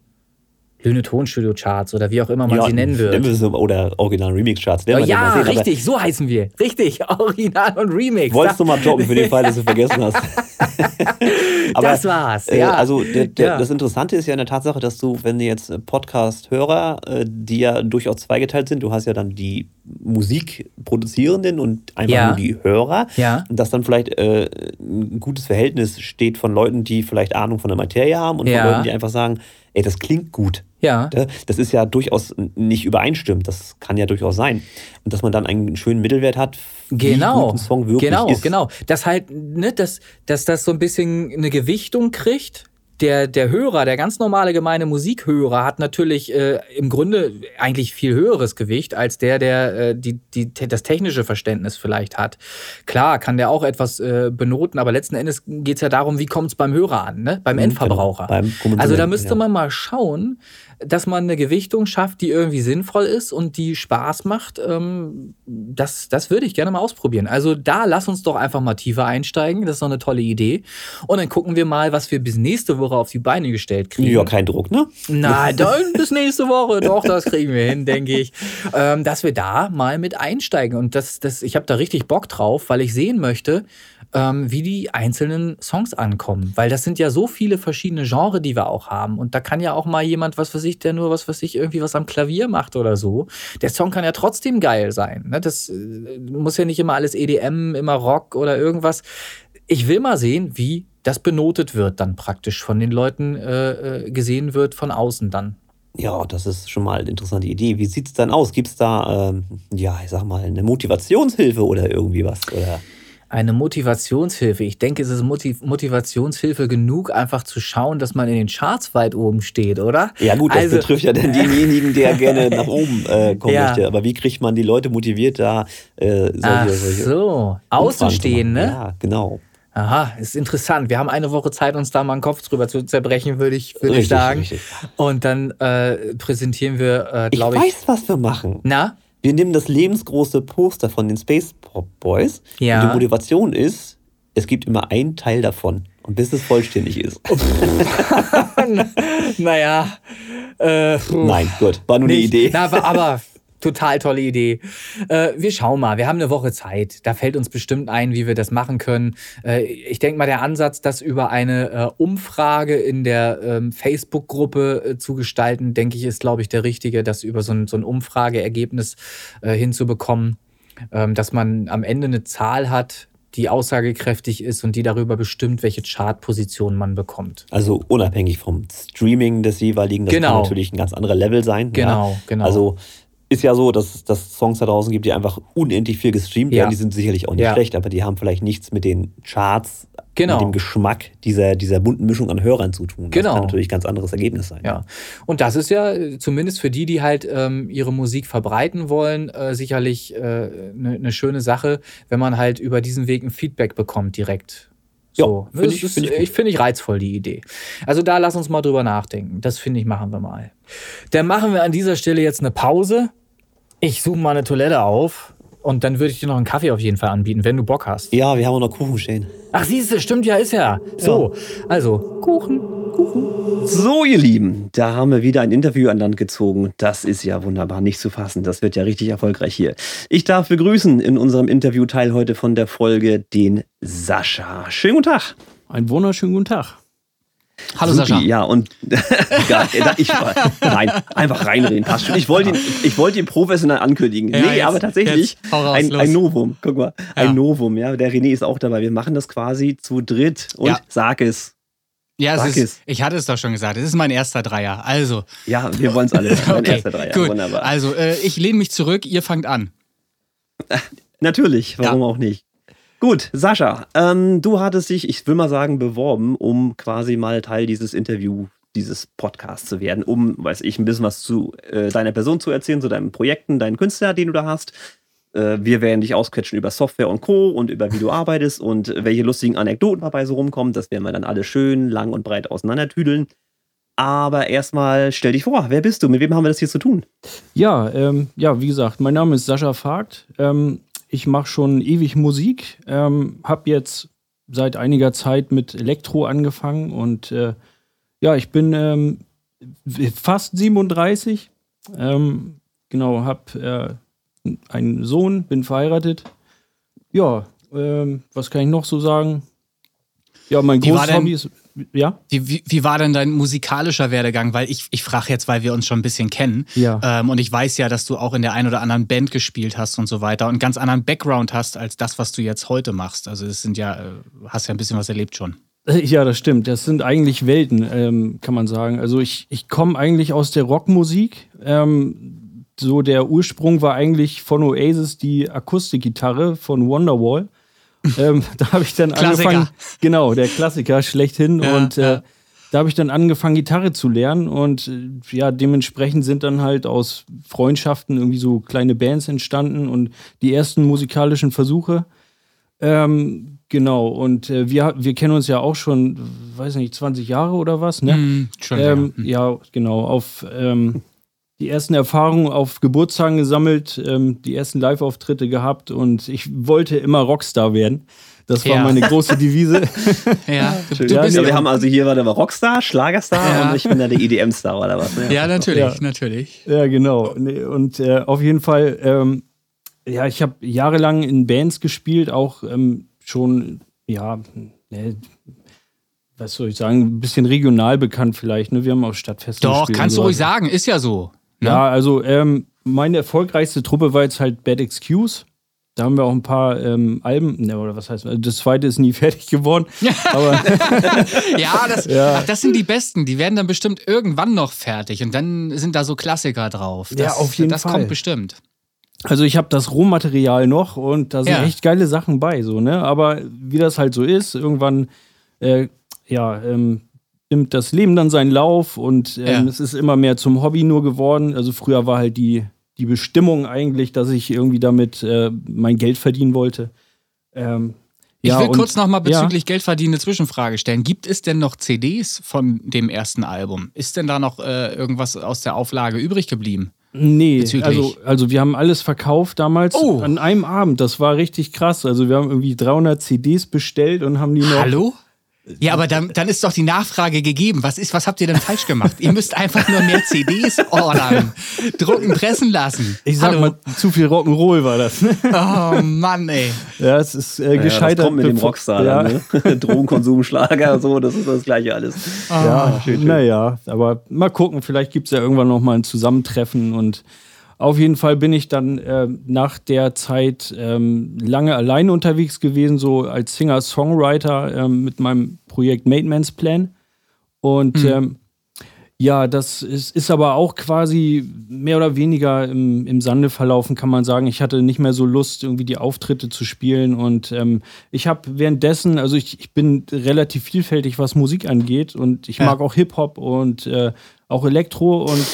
Löhne Tonstudio Charts oder wie auch immer man ja, sie nennen wird. Oder Original Remix Charts. Oh, ja, sehen, richtig, so heißen wir. Richtig, Original und Remix. Wolltest du mal droppen für den Fall, dass du vergessen hast. aber, das war's, äh, ja. Äh, also der, der, ja. das Interessante ist ja in der Tatsache, dass du, wenn du jetzt Podcast-Hörer, äh, die ja durchaus zweigeteilt sind, du hast ja dann die Musikproduzierenden und einfach ja. nur die Hörer, ja. dass dann vielleicht äh, ein gutes Verhältnis steht von Leuten, die vielleicht Ahnung von der Materie haben und von Leuten, die einfach sagen, ey, das klingt gut. Ja. Das ist ja durchaus nicht übereinstimmt. Das kann ja durchaus sein. Und dass man dann einen schönen Mittelwert hat, genau. wie gut ein Song wirklich genau, ist. Genau, genau. Dass halt, ne, dass, dass das so ein bisschen eine Gewichtung kriegt der, der Hörer, der ganz normale gemeine Musikhörer, hat natürlich äh, im Grunde eigentlich viel höheres Gewicht als der, der äh, die, die, das technische Verständnis vielleicht hat. Klar, kann der auch etwas äh, benoten, aber letzten Endes geht es ja darum, wie kommt es beim Hörer an, ne? beim mhm, Endverbraucher. Genau, beim also da müsste ja. man mal schauen, dass man eine Gewichtung schafft, die irgendwie sinnvoll ist und die Spaß macht, ähm, das, das würde ich gerne mal ausprobieren. Also da lass uns doch einfach mal tiefer einsteigen. Das ist doch eine tolle Idee. Und dann gucken wir mal, was wir bis nächste Woche auf die Beine gestellt kriegen. Ja, kein Druck, ne? Nein, dann bis nächste Woche. Doch, das kriegen wir hin, denke ich. Ähm, dass wir da mal mit einsteigen. Und das, das, ich habe da richtig Bock drauf, weil ich sehen möchte, ähm, wie die einzelnen Songs ankommen. Weil das sind ja so viele verschiedene Genres, die wir auch haben. Und da kann ja auch mal jemand, was weiß ich, der nur was weiß ich, irgendwie was am Klavier macht oder so. Der Song kann ja trotzdem geil sein. Ne? Das äh, muss ja nicht immer alles EDM, immer Rock oder irgendwas. Ich will mal sehen, wie das benotet wird dann praktisch von den Leuten äh, äh gesehen wird von außen dann. Ja, das ist schon mal eine interessante Idee. Wie sieht es dann aus? Gibt es da, ähm, ja, ich sag mal, eine Motivationshilfe oder irgendwie was? Oder? Eine Motivationshilfe. Ich denke, es ist Motiv Motivationshilfe genug, einfach zu schauen, dass man in den Charts weit oben steht, oder? Ja gut, das also, betrifft ja dann denjenigen, der gerne nach oben äh, kommen ja. möchte. Aber wie kriegt man die Leute motiviert, da äh, solche, Ach so, außenstehen, ne? Ja, genau. Aha, ist interessant. Wir haben eine Woche Zeit, uns da mal einen Kopf drüber zu zerbrechen, würde ich, würd ich sagen. Richtig. Und dann äh, präsentieren wir, äh, glaube ich. Ich weiß, was wir machen. Na? Wir nehmen das lebensgroße Poster von den Space Pop Boys. Ja. Und die Motivation ist, es gibt immer einen Teil davon. Und bis es vollständig ist. naja. Äh, Nein, gut, war nur nicht. eine Idee. Na, aber Total tolle Idee. Äh, wir schauen mal. Wir haben eine Woche Zeit. Da fällt uns bestimmt ein, wie wir das machen können. Äh, ich denke mal, der Ansatz, das über eine äh, Umfrage in der ähm, Facebook-Gruppe äh, zu gestalten, denke ich, ist, glaube ich, der richtige, das über so ein, so ein Umfrageergebnis äh, hinzubekommen, ähm, dass man am Ende eine Zahl hat, die aussagekräftig ist und die darüber bestimmt, welche Chartposition man bekommt. Also unabhängig vom Streaming des jeweiligen, das genau. kann natürlich ein ganz anderer Level sein. Genau, ja. genau. Also ist ja so, dass es Songs da draußen gibt, die einfach unendlich viel gestreamt werden. Die sind sicherlich auch nicht ja. schlecht, aber die haben vielleicht nichts mit den Charts, genau. mit dem Geschmack dieser, dieser bunten Mischung an Hörern zu tun. Genau. Das kann natürlich ein ganz anderes Ergebnis sein. Ja. Und das ist ja äh, zumindest für die, die halt ähm, ihre Musik verbreiten wollen, äh, sicherlich eine äh, ne, ne schöne Sache, wenn man halt über diesen Weg ein Feedback bekommt direkt. So, ja, finde ich, find ich, find ich reizvoll, die Idee. Also da lass uns mal drüber nachdenken. Das finde ich, machen wir mal. Dann machen wir an dieser Stelle jetzt eine Pause. Ich suche mal eine Toilette auf und dann würde ich dir noch einen Kaffee auf jeden Fall anbieten, wenn du Bock hast. Ja, wir haben auch noch Kuchen stehen. Ach, siehst du, stimmt ja, ist ja. So, ja. also Kuchen, Kuchen. So, ihr Lieben, da haben wir wieder ein Interview an Land gezogen. Das ist ja wunderbar, nicht zu fassen. Das wird ja richtig erfolgreich hier. Ich darf begrüßen in unserem Interviewteil heute von der Folge den Sascha. Schönen guten Tag. Einen wunderschönen guten Tag. Hallo Supi, Sascha. Ja, und ich, nein, einfach reinreden, passt schon. Ich wollte ihn, ich wollte ihn professionell ankündigen. Ja, nee, jetzt, aber tatsächlich raus, ein, ein, Novum. Guck mal, ein ja. Novum, ja. Der René ist auch dabei. Wir machen das quasi zu dritt und ja. sag es. Ja, es ist, ich hatte es doch schon gesagt. Es ist mein erster Dreier. Also. Ja, wir wollen es alle. mein okay, erster Dreier. Gut. Wunderbar. Also, äh, ich lehne mich zurück, ihr fangt an. Natürlich, warum auch nicht? Gut, Sascha, ähm, du hattest dich, ich will mal sagen, beworben, um quasi mal Teil dieses Interview dieses Podcasts zu werden, um, weiß ich, ein bisschen was zu äh, deiner Person zu erzählen, zu deinen Projekten, deinen Künstler, den du da hast. Äh, wir werden dich ausquetschen über Software und Co. und über wie du arbeitest und welche lustigen Anekdoten dabei so rumkommen. Das werden wir dann alle schön lang und breit auseinandertüdeln. Aber erstmal stell dich vor, wer bist du? Mit wem haben wir das hier zu tun? Ja, ähm, ja, wie gesagt, mein Name ist Sascha Vogt. Ähm, ich mache schon ewig Musik, ähm, habe jetzt seit einiger Zeit mit Elektro angefangen und äh, ja, ich bin ähm, fast 37. Ähm, genau, habe äh, einen Sohn, bin verheiratet. Ja, ähm, was kann ich noch so sagen? Ja, mein großes Hobby ist ja? Wie, wie, wie, war denn dein musikalischer Werdegang? Weil ich, ich frage jetzt, weil wir uns schon ein bisschen kennen. Ja. Ähm, und ich weiß ja, dass du auch in der einen oder anderen Band gespielt hast und so weiter und einen ganz anderen Background hast als das, was du jetzt heute machst. Also es sind ja, äh, hast ja ein bisschen was erlebt schon. Äh, ja, das stimmt. Das sind eigentlich Welten, ähm, kann man sagen. Also ich, ich komme eigentlich aus der Rockmusik. Ähm, so der Ursprung war eigentlich von Oasis die Akustikgitarre von Wonderwall ähm, da habe ich dann Klassiker. angefangen, genau, der Klassiker schlechthin. Ja, und äh, da habe ich dann angefangen, Gitarre zu lernen. Und äh, ja, dementsprechend sind dann halt aus Freundschaften irgendwie so kleine Bands entstanden und die ersten musikalischen Versuche. Ähm, genau, und äh, wir, wir kennen uns ja auch schon, weiß nicht, 20 Jahre oder was, ne? Mm, schon, ähm, ja. ja. genau, auf ähm, die ersten Erfahrungen auf Geburtstagen gesammelt, ähm, die ersten Live-Auftritte gehabt und ich wollte immer Rockstar werden. Das war ja. meine große Devise. ja, du, du ja, bist nee, wir haben also hier war der Rockstar, Schlagerstar ja. und ich bin ja der EDM-Star oder was? Ne? Ja, natürlich, ja. natürlich. Ja, genau. Und äh, auf jeden Fall, ähm, ja, ich habe jahrelang in Bands gespielt, auch ähm, schon, ja, ne, was soll ich sagen, ein bisschen regional bekannt vielleicht. Ne? Wir haben auch Stadtfeste Doch, kannst du ruhig sagen, ist ja so. Ne? Ja, also ähm, meine erfolgreichste Truppe war jetzt halt Bad Excuse. Da haben wir auch ein paar ähm, Alben, ne, oder was heißt, das zweite ist nie fertig geworden. Ja, das, ja. Ach, das sind die besten. Die werden dann bestimmt irgendwann noch fertig und dann sind da so Klassiker drauf. Das, ja, auf jeden das Fall. Das kommt bestimmt. Also ich habe das Rohmaterial noch und da sind ja. echt geile Sachen bei, so ne. Aber wie das halt so ist, irgendwann äh, ja ähm, nimmt das Leben dann seinen Lauf und ähm, ja. es ist immer mehr zum Hobby nur geworden. Also früher war halt die, die Bestimmung eigentlich, dass ich irgendwie damit äh, mein Geld verdienen wollte. Ähm, ich ja, will und, kurz nochmal bezüglich ja. Geldverdienen eine Zwischenfrage stellen. Gibt es denn noch CDs von dem ersten Album? Ist denn da noch äh, irgendwas aus der Auflage übrig geblieben? Nee, also, also wir haben alles verkauft damals oh. an einem Abend. Das war richtig krass. Also wir haben irgendwie 300 CDs bestellt und haben die noch. Hallo? Ja, aber dann, dann ist doch die Nachfrage gegeben. Was ist, was habt ihr denn falsch gemacht? ihr müsst einfach nur mehr CDs ordern, drucken, pressen lassen. Ich sag Hallo. mal, zu viel Rock'n'Roll war das. oh Mann, ey. Ja, es ist äh, gescheitert. Ja, das kommt mit dem Rockstar, ja. ne? Drogenkonsum, Schlager, so, das ist das gleiche alles. Oh. Ja, naja, aber mal gucken, vielleicht gibt es ja irgendwann noch mal ein Zusammentreffen und auf jeden Fall bin ich dann äh, nach der Zeit ähm, lange alleine unterwegs gewesen, so als Singer-Songwriter ähm, mit meinem Projekt Man's Plan. Und mhm. ähm, ja, das ist, ist aber auch quasi mehr oder weniger im, im Sande verlaufen, kann man sagen. Ich hatte nicht mehr so Lust, irgendwie die Auftritte zu spielen. Und ähm, ich habe währenddessen, also ich, ich bin relativ vielfältig, was Musik angeht. Und ich ja. mag auch Hip-Hop und äh, auch Elektro. Und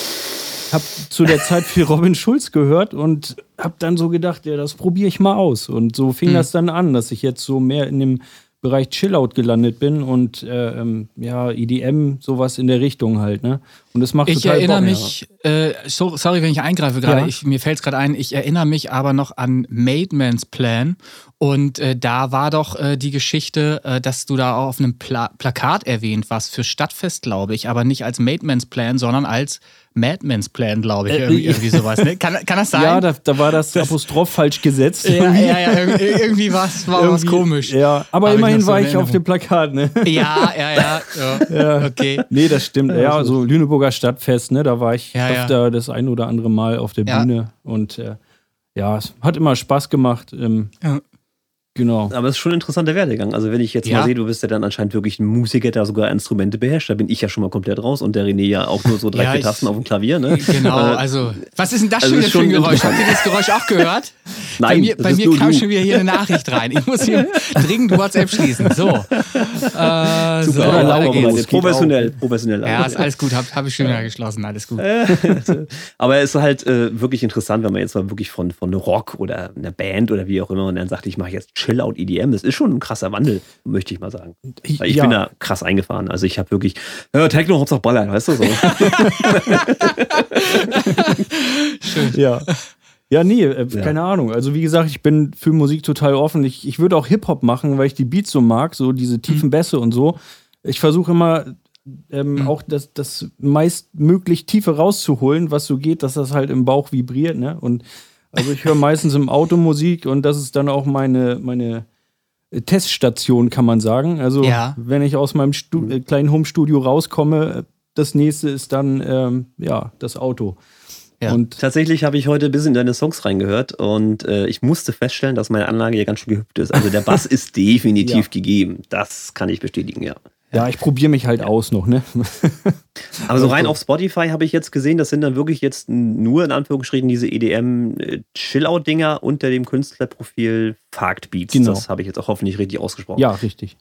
habe zu der Zeit viel Robin Schulz gehört und habe dann so gedacht, ja, das probiere ich mal aus. Und so fing mhm. das dann an, dass ich jetzt so mehr in dem Bereich Chillout gelandet bin und äh, ähm, ja, EDM, sowas in der Richtung halt, ne? Und es macht ich total erinnere Bock, mich, ja. äh, so, sorry, wenn ich eingreife gerade, ja. mir fällt es gerade ein, ich erinnere mich aber noch an Made Man's Plan und äh, da war doch äh, die Geschichte, äh, dass du da auf einem Pla Plakat erwähnt warst für Stadtfest, glaube ich, aber nicht als Made Man's Plan, sondern als Madman's Plan, glaube ich, äh, irgendwie, irgendwie sowas. Ne? Kann, kann das sein? Ja, da, da war das, das Apostroph falsch gesetzt. Ja, ja, ja, irgendwie war es was komisch. Ja, aber, aber immerhin war ich auf dem Plakat, ne? Ja, ja, ja. ja. Okay. Nee, das stimmt. Ja, also Lüneburger Stadtfest, ne? Da war ich ja, öfter ja. das ein oder andere Mal auf der Bühne und äh, ja, es hat immer Spaß gemacht. Ähm, ja. Genau. Aber es ist schon ein interessanter Werdegang. Also, wenn ich jetzt ja. mal sehe, du bist ja dann anscheinend wirklich ein Musiker, der sogar Instrumente beherrscht, da bin ich ja schon mal komplett raus und der René ja auch nur so drei, ja, vier Tasten auf dem Klavier, ne? Genau, äh, also, was ist denn das also schon wieder für ein Geräusch? Habt ihr das Geräusch auch gehört? Nein, bei mir, bei mir kam du. schon wieder hier eine Nachricht rein. Ich muss hier dringend WhatsApp schließen. So. Äh, so professionell, professionell. Ja, ist alles gut. Habe hab ich schon wieder geschlossen. Alles gut. Aber es ist halt äh, wirklich interessant, wenn man jetzt mal wirklich von, von Rock oder einer Band oder wie auch immer und dann sagt, ich mache jetzt Chill-Out EDM. Das ist schon ein krasser Wandel, möchte ich mal sagen. Weil ich ja. bin da krass eingefahren. Also ich habe wirklich, ja, Techno, Hauptsache Ballern, weißt du so. Schön. Ja. Ja, nee, äh, ja. keine Ahnung. Also wie gesagt, ich bin für Musik total offen. Ich, ich würde auch Hip-Hop machen, weil ich die Beats so mag, so diese tiefen mhm. Bässe und so. Ich versuche immer ähm, mhm. auch das, das meistmöglich Tiefe rauszuholen, was so geht, dass das halt im Bauch vibriert. Ne? Und also ich höre meistens im Auto Musik und das ist dann auch meine, meine Teststation, kann man sagen. Also ja. wenn ich aus meinem Stu äh, kleinen Home-Studio rauskomme, das nächste ist dann ähm, ja das Auto. Ja. Und tatsächlich habe ich heute ein bisschen in deine Songs reingehört und äh, ich musste feststellen, dass meine Anlage ja ganz schön gehüpft ist. Also der Bass ist definitiv ja. gegeben. Das kann ich bestätigen, ja. Ja, ich probiere mich halt aus noch, ne? Aber so rein auf Spotify habe ich jetzt gesehen, das sind dann wirklich jetzt nur in Anführungsstrichen diese EDM-Chill-Out-Dinger äh, unter dem Künstlerprofil Fakt Beats. Genau. Das habe ich jetzt auch hoffentlich richtig ausgesprochen. Ja, richtig.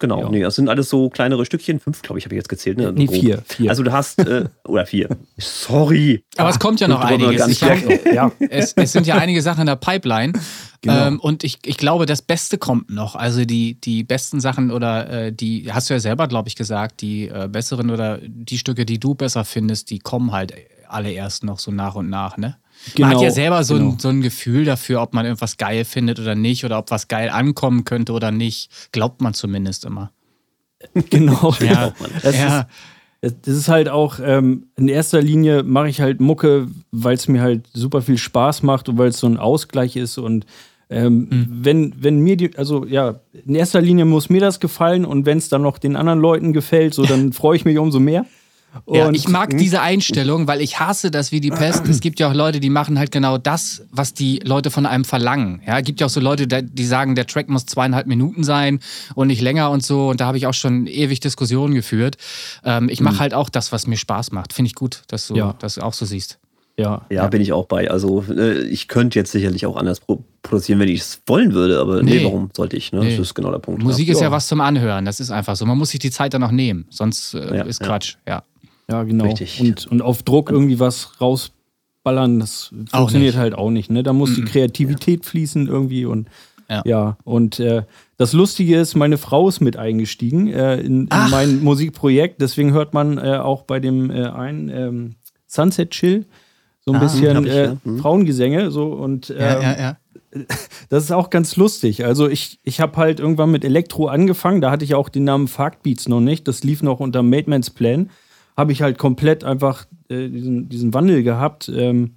Genau, ja. nee, das sind alles so kleinere Stückchen. Fünf, glaube ich, habe ich jetzt gezählt. Ne? Nee, vier, vier. Also du hast, äh, oder vier. Sorry. Aber ah, es kommt ja noch einiges. Hab, ja. es, es, sind ja einige Sachen in der Pipeline. Genau. Ähm, und ich, ich glaube, das Beste kommt noch. Also die, die besten Sachen oder äh, die, hast du ja selber, glaube ich, gesagt, die äh, besseren oder die Stücke, die du besser findest, die kommen halt alle erst noch so nach und nach, ne? Genau, man hat ja genau, selber so, genau. ein, so ein Gefühl dafür, ob man irgendwas geil findet oder nicht oder ob was geil ankommen könnte oder nicht. Glaubt man zumindest immer. Genau. ja, das, ja. Ist, das ist halt auch, ähm, in erster Linie mache ich halt Mucke, weil es mir halt super viel Spaß macht und weil es so ein Ausgleich ist und ähm, mhm. wenn, wenn mir die, also ja, in erster Linie muss mir das gefallen und wenn es dann noch den anderen Leuten gefällt, so dann freue ich mich umso mehr. Ja, ich mag hm? diese Einstellung, weil ich hasse das wie die Pest. Es gibt ja auch Leute, die machen halt genau das, was die Leute von einem verlangen. Ja, es gibt ja auch so Leute, die sagen, der Track muss zweieinhalb Minuten sein und nicht länger und so. Und da habe ich auch schon ewig Diskussionen geführt. Ähm, ich mache mhm. halt auch das, was mir Spaß macht. Finde ich gut, dass du ja. das auch so siehst. Ja, ja, bin ich auch bei. Also äh, ich könnte jetzt sicherlich auch anders produzieren, wenn ich es wollen würde, aber nee, nee warum sollte ich? Ne? Nee. Das ist genau der Punkt. Musik ja. ist ja was zum Anhören, das ist einfach so. Man muss sich die Zeit dann auch nehmen, sonst äh, ja, ist Quatsch, ja. Ja, genau. Richtig. Und, und auf Druck irgendwie was rausballern, das funktioniert halt auch nicht. Ne? Da muss die Kreativität ja. fließen irgendwie und ja. ja. Und äh, das Lustige ist, meine Frau ist mit eingestiegen äh, in, in mein Musikprojekt. Deswegen hört man äh, auch bei dem äh, einen ähm, Sunset Chill so ein ah, bisschen ich, äh, ja. hm. Frauengesänge. So, und ähm, ja, ja, ja. das ist auch ganz lustig. Also ich, ich habe halt irgendwann mit Elektro angefangen. Da hatte ich auch den Namen Beats noch nicht. Das lief noch unter Mateman's Plan habe ich halt komplett einfach äh, diesen, diesen Wandel gehabt, ähm,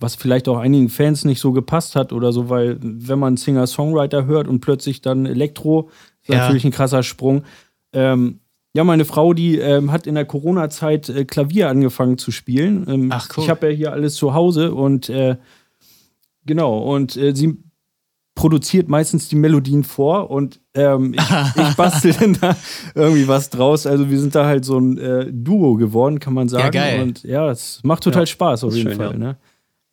was vielleicht auch einigen Fans nicht so gepasst hat oder so, weil wenn man Singer-Songwriter hört und plötzlich dann Elektro, ist ja. natürlich ein krasser Sprung. Ähm, ja, meine Frau, die ähm, hat in der Corona-Zeit äh, Klavier angefangen zu spielen. Ähm, Ach, cool. Ich habe ja hier alles zu Hause und äh, genau, und äh, sie produziert meistens die Melodien vor und ähm, ich, ich bastel dann da irgendwie was draus. Also wir sind da halt so ein äh, Duo geworden, kann man sagen. Ja, geil. Und ja, es macht total ja, Spaß auf jeden schön, Fall. Ja. Ne?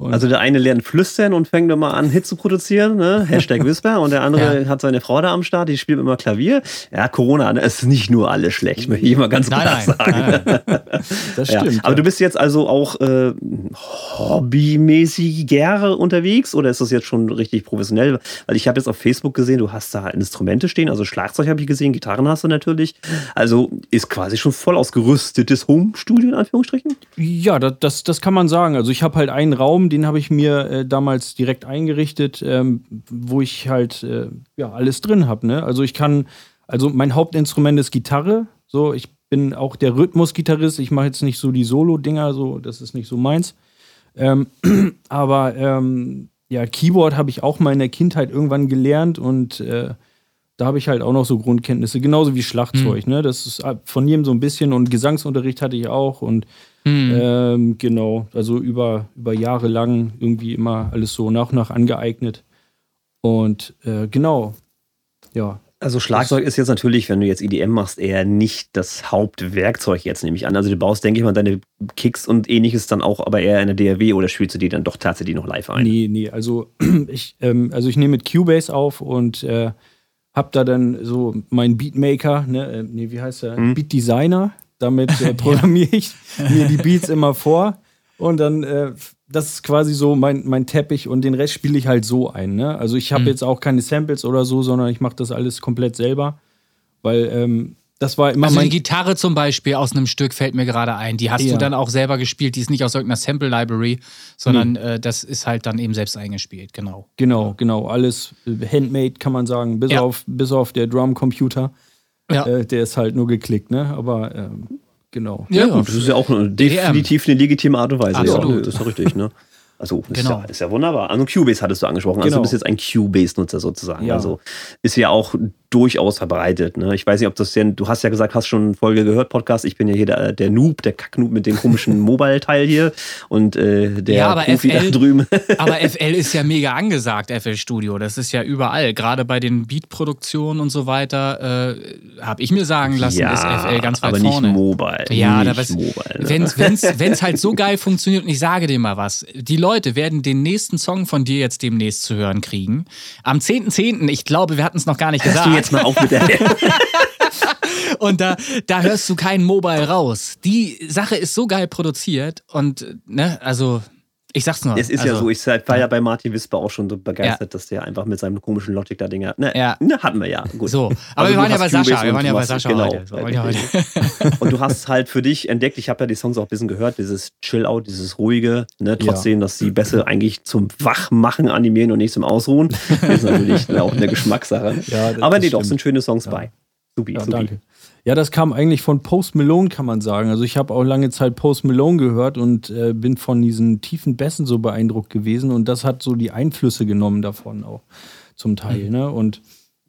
Und also der eine lernt flüstern und fängt immer an, Hit zu produzieren, ne? Hashtag Whisper. Und der andere ja. hat seine Frau da am Start, die spielt immer Klavier. Ja, Corona ne, ist nicht nur alles schlecht, möchte ich mal ganz nein, klar nein, sagen. Nein. Das stimmt. Ja. Aber du bist jetzt also auch äh, hobbymäßig gerne unterwegs oder ist das jetzt schon richtig professionell? Weil ich habe jetzt auf Facebook gesehen, du hast da Instrumente stehen, also Schlagzeug habe ich gesehen, Gitarren hast du natürlich. Also ist quasi schon voll ausgerüstetes Home-Studio in Anführungsstrichen? Ja, das, das, das kann man sagen. Also ich habe halt einen Raum, den habe ich mir äh, damals direkt eingerichtet, ähm, wo ich halt äh, ja alles drin habe. Ne? Also ich kann, also mein Hauptinstrument ist Gitarre. So, ich bin auch der Rhythmusgitarrist. Ich mache jetzt nicht so die Solo-Dinger, so das ist nicht so meins. Ähm, aber ähm, ja, Keyboard habe ich auch mal in der Kindheit irgendwann gelernt und äh, da habe ich halt auch noch so Grundkenntnisse, genauso wie Schlagzeug. Mhm. Ne? Das ist von jedem so ein bisschen und Gesangsunterricht hatte ich auch und Mhm. Ähm, genau, also über, über Jahre lang irgendwie immer alles so nach und nach angeeignet. Und äh, genau, ja, Also Schlagzeug ist jetzt natürlich, wenn du jetzt EDM machst, eher nicht das Hauptwerkzeug jetzt, nehme ich an. Also du baust, denke ich mal, deine Kicks und ähnliches dann auch, aber eher in der DAW oder spielst du die dann doch tatsächlich noch live ein? Nee, nee, also ich, ähm, also ich nehme mit Cubase auf und äh, hab da dann so meinen Beatmaker, ne, äh, nee, wie heißt der? Hm? Beat Designer. Damit äh, programmiere ich mir die Beats immer vor und dann äh, das ist quasi so mein, mein Teppich und den Rest spiele ich halt so ein. Ne? Also ich habe mhm. jetzt auch keine Samples oder so, sondern ich mache das alles komplett selber, weil ähm, das war immer also die Gitarre zum Beispiel aus einem Stück fällt mir gerade ein. Die hast ja. du dann auch selber gespielt. Die ist nicht aus irgendeiner Sample Library, sondern mhm. äh, das ist halt dann eben selbst eingespielt. Genau. Genau, genau. Alles handmade kann man sagen, bis ja. auf bis auf der Drumcomputer. Ja. Äh, der ist halt nur geklickt, ne? Aber ähm, Genau. Ja, ja, gut, das ist ja auch definitiv eine legitime Art und Weise. Absolut. Ja, ist ja richtig, ne? Also das genau. ist, ja, ist ja wunderbar. Also Cubase hattest du angesprochen. Also genau. du bist jetzt ein Cubase-Nutzer sozusagen. Ja. Also ist ja auch durchaus verbreitet. Ne? Ich weiß nicht, ob das denn, du hast ja gesagt, hast schon Folge gehört, Podcast. Ich bin ja hier der, der Noob, der Kacknoob mit dem komischen Mobile-Teil hier und äh, der ja, aber Profi FL, da drüben. aber FL ist ja mega angesagt, FL Studio. Das ist ja überall. Gerade bei den Beat-Produktionen und so weiter äh, habe ich mir sagen lassen, ja, ist FL ganz weit aber vorne. Nicht Mobile. Ja, nicht da Mobile. Ne? Wenn es halt so geil funktioniert und ich sage dir mal was, die Leute werden den nächsten Song von dir jetzt demnächst zu hören kriegen. Am 10.10., .10., ich glaube, wir hatten es noch gar nicht gesagt jetzt mal auf mit der. und da, da hörst du keinen Mobile raus. Die Sache ist so geil produziert und, ne, also ich sag's nur. Es ist also, ja so, ich war ja bei Martin Wisper auch schon so begeistert, ja. dass der einfach mit seinem komischen Logic da Dinger. Ne, ja. ne, hatten wir ja. Gut. So, aber also wir waren ja bei Sascha. Wir waren ja bei Sascha genau. heute. So, ja heute. und du hast halt für dich entdeckt, ich habe ja die Songs auch ein bisschen gehört, dieses Chill-Out, dieses ruhige, ne, trotzdem, dass sie besser eigentlich zum Wachmachen animieren und nicht zum Ausruhen. Das ist natürlich auch eine Geschmackssache. aber nee, doch, sind schöne Songs bei. Supi, supi. Danke. Ja, das kam eigentlich von Post Malone, kann man sagen. Also ich habe auch lange Zeit Post Malone gehört und äh, bin von diesen tiefen Bässen so beeindruckt gewesen. Und das hat so die Einflüsse genommen davon auch zum Teil. Mhm. Ne? Und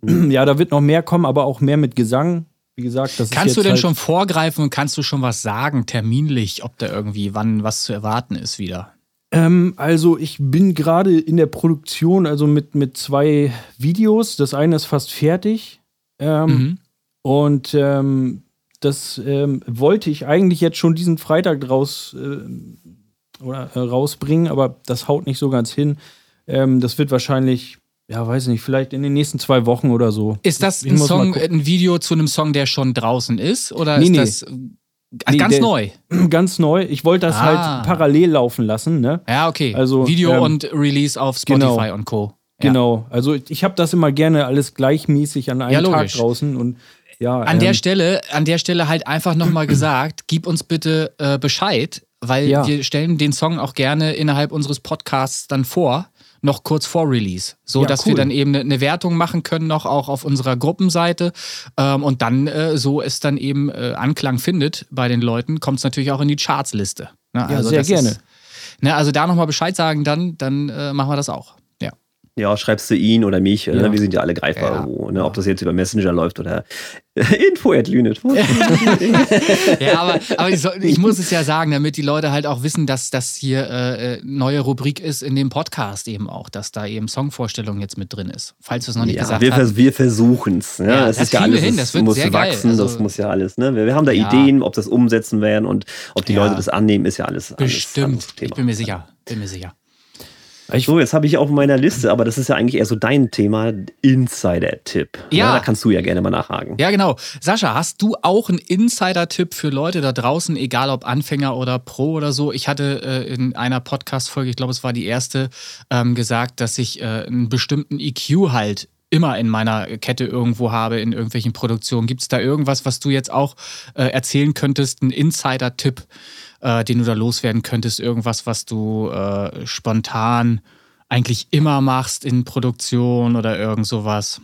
ja, da wird noch mehr kommen, aber auch mehr mit Gesang. Wie gesagt, das Kannst du denn halt schon vorgreifen und kannst du schon was sagen, terminlich, ob da irgendwie wann was zu erwarten ist wieder? Ähm, also ich bin gerade in der Produktion, also mit, mit zwei Videos. Das eine ist fast fertig. Ähm, mhm. Und ähm, das ähm, wollte ich eigentlich jetzt schon diesen Freitag raus, äh, oder, äh, rausbringen, aber das haut nicht so ganz hin. Ähm, das wird wahrscheinlich, ja, weiß nicht, vielleicht in den nächsten zwei Wochen oder so. Ist das ein Song, ein Video zu einem Song, der schon draußen ist? Oder nee, ist nee. das nee, ganz der, neu? Ganz neu. Ich wollte das halt ah. halt parallel laufen lassen. Ne? Ja, okay. Also, Video ähm, und Release auf Spotify genau. und Co. Genau, also ich habe das immer gerne alles gleichmäßig an einem ja, Tag draußen und ja, an ähm, der Stelle, an der Stelle halt einfach nochmal gesagt, gib uns bitte äh, Bescheid, weil ja. wir stellen den Song auch gerne innerhalb unseres Podcasts dann vor, noch kurz vor Release, so ja, dass cool. wir dann eben eine, Wertung machen können noch auch auf unserer Gruppenseite ähm, und dann äh, so es dann eben äh, Anklang findet bei den Leuten, kommt es natürlich auch in die Chartsliste. Ne? Ja, also sehr gerne. Ist, ne, also da nochmal Bescheid sagen, dann, dann äh, machen wir das auch. Ja, schreibst du ihn oder mich, ne? ja. ne? wir sind ja alle greifbar ja. irgendwo. Ne? Ob das jetzt über Messenger läuft oder Info at ja, aber, aber ich, soll, ich, muss es ja sagen, damit die Leute halt auch wissen, dass das hier äh, neue Rubrik ist in dem Podcast eben auch, dass da eben Songvorstellung jetzt mit drin ist. Falls du es noch nicht ja, gesagt wir, hast. Wir versuchen es. Ne? Ja, das, das ist ja alles, hin. Das muss wachsen. Also, das muss ja alles. Ne? Wir, wir haben da Ideen, ob das umsetzen werden und ob die Leute das annehmen, ist ja alles. Bestimmt. Alles ich bin mir sicher. Bin mir sicher. So, jetzt habe ich auf meiner Liste, aber das ist ja eigentlich eher so dein Thema, Insider-Tipp. Ja. ja. Da kannst du ja gerne mal nachhaken. Ja, genau. Sascha, hast du auch einen Insider-Tipp für Leute da draußen, egal ob Anfänger oder Pro oder so? Ich hatte äh, in einer Podcast-Folge, ich glaube, es war die erste, ähm, gesagt, dass ich äh, einen bestimmten EQ halt immer in meiner Kette irgendwo habe, in irgendwelchen Produktionen. Gibt es da irgendwas, was du jetzt auch äh, erzählen könntest, ein Insider-Tipp? Äh, den du da loswerden könntest? Irgendwas, was du äh, spontan eigentlich immer machst in Produktion oder irgend sowas?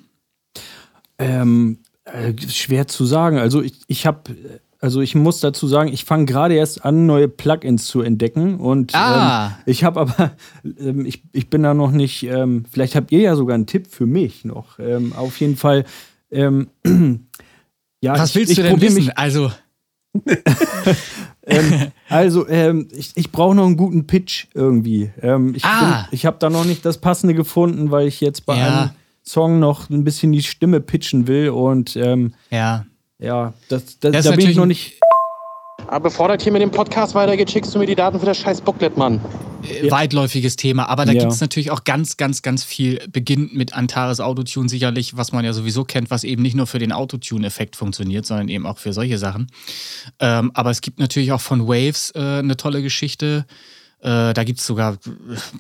Ähm, äh, schwer zu sagen. Also ich, ich habe also ich muss dazu sagen, ich fange gerade erst an, neue Plugins zu entdecken. Und ah. ähm, ich habe aber, ähm, ich, ich bin da noch nicht, ähm, vielleicht habt ihr ja sogar einen Tipp für mich noch. Ähm, auf jeden Fall. Ähm, ja, Was willst ich, du denn wissen? Mich, also. ähm, also, ähm, ich, ich brauche noch einen guten Pitch irgendwie. Ähm, ich ah. ich habe da noch nicht das Passende gefunden, weil ich jetzt bei ja. einem Song noch ein bisschen die Stimme pitchen will und ähm, ja, ja, das, das, das da bin ich noch nicht. Aber bevor das hier mit dem Podcast weitergeht, schickst du mir die Daten für das scheiß Booklet, Mann. Äh, weitläufiges Thema, aber da ja. gibt es natürlich auch ganz, ganz, ganz viel, beginnt mit Antares Autotune sicherlich, was man ja sowieso kennt, was eben nicht nur für den Autotune-Effekt funktioniert, sondern eben auch für solche Sachen. Ähm, aber es gibt natürlich auch von Waves äh, eine tolle Geschichte. Äh, da gibt es sogar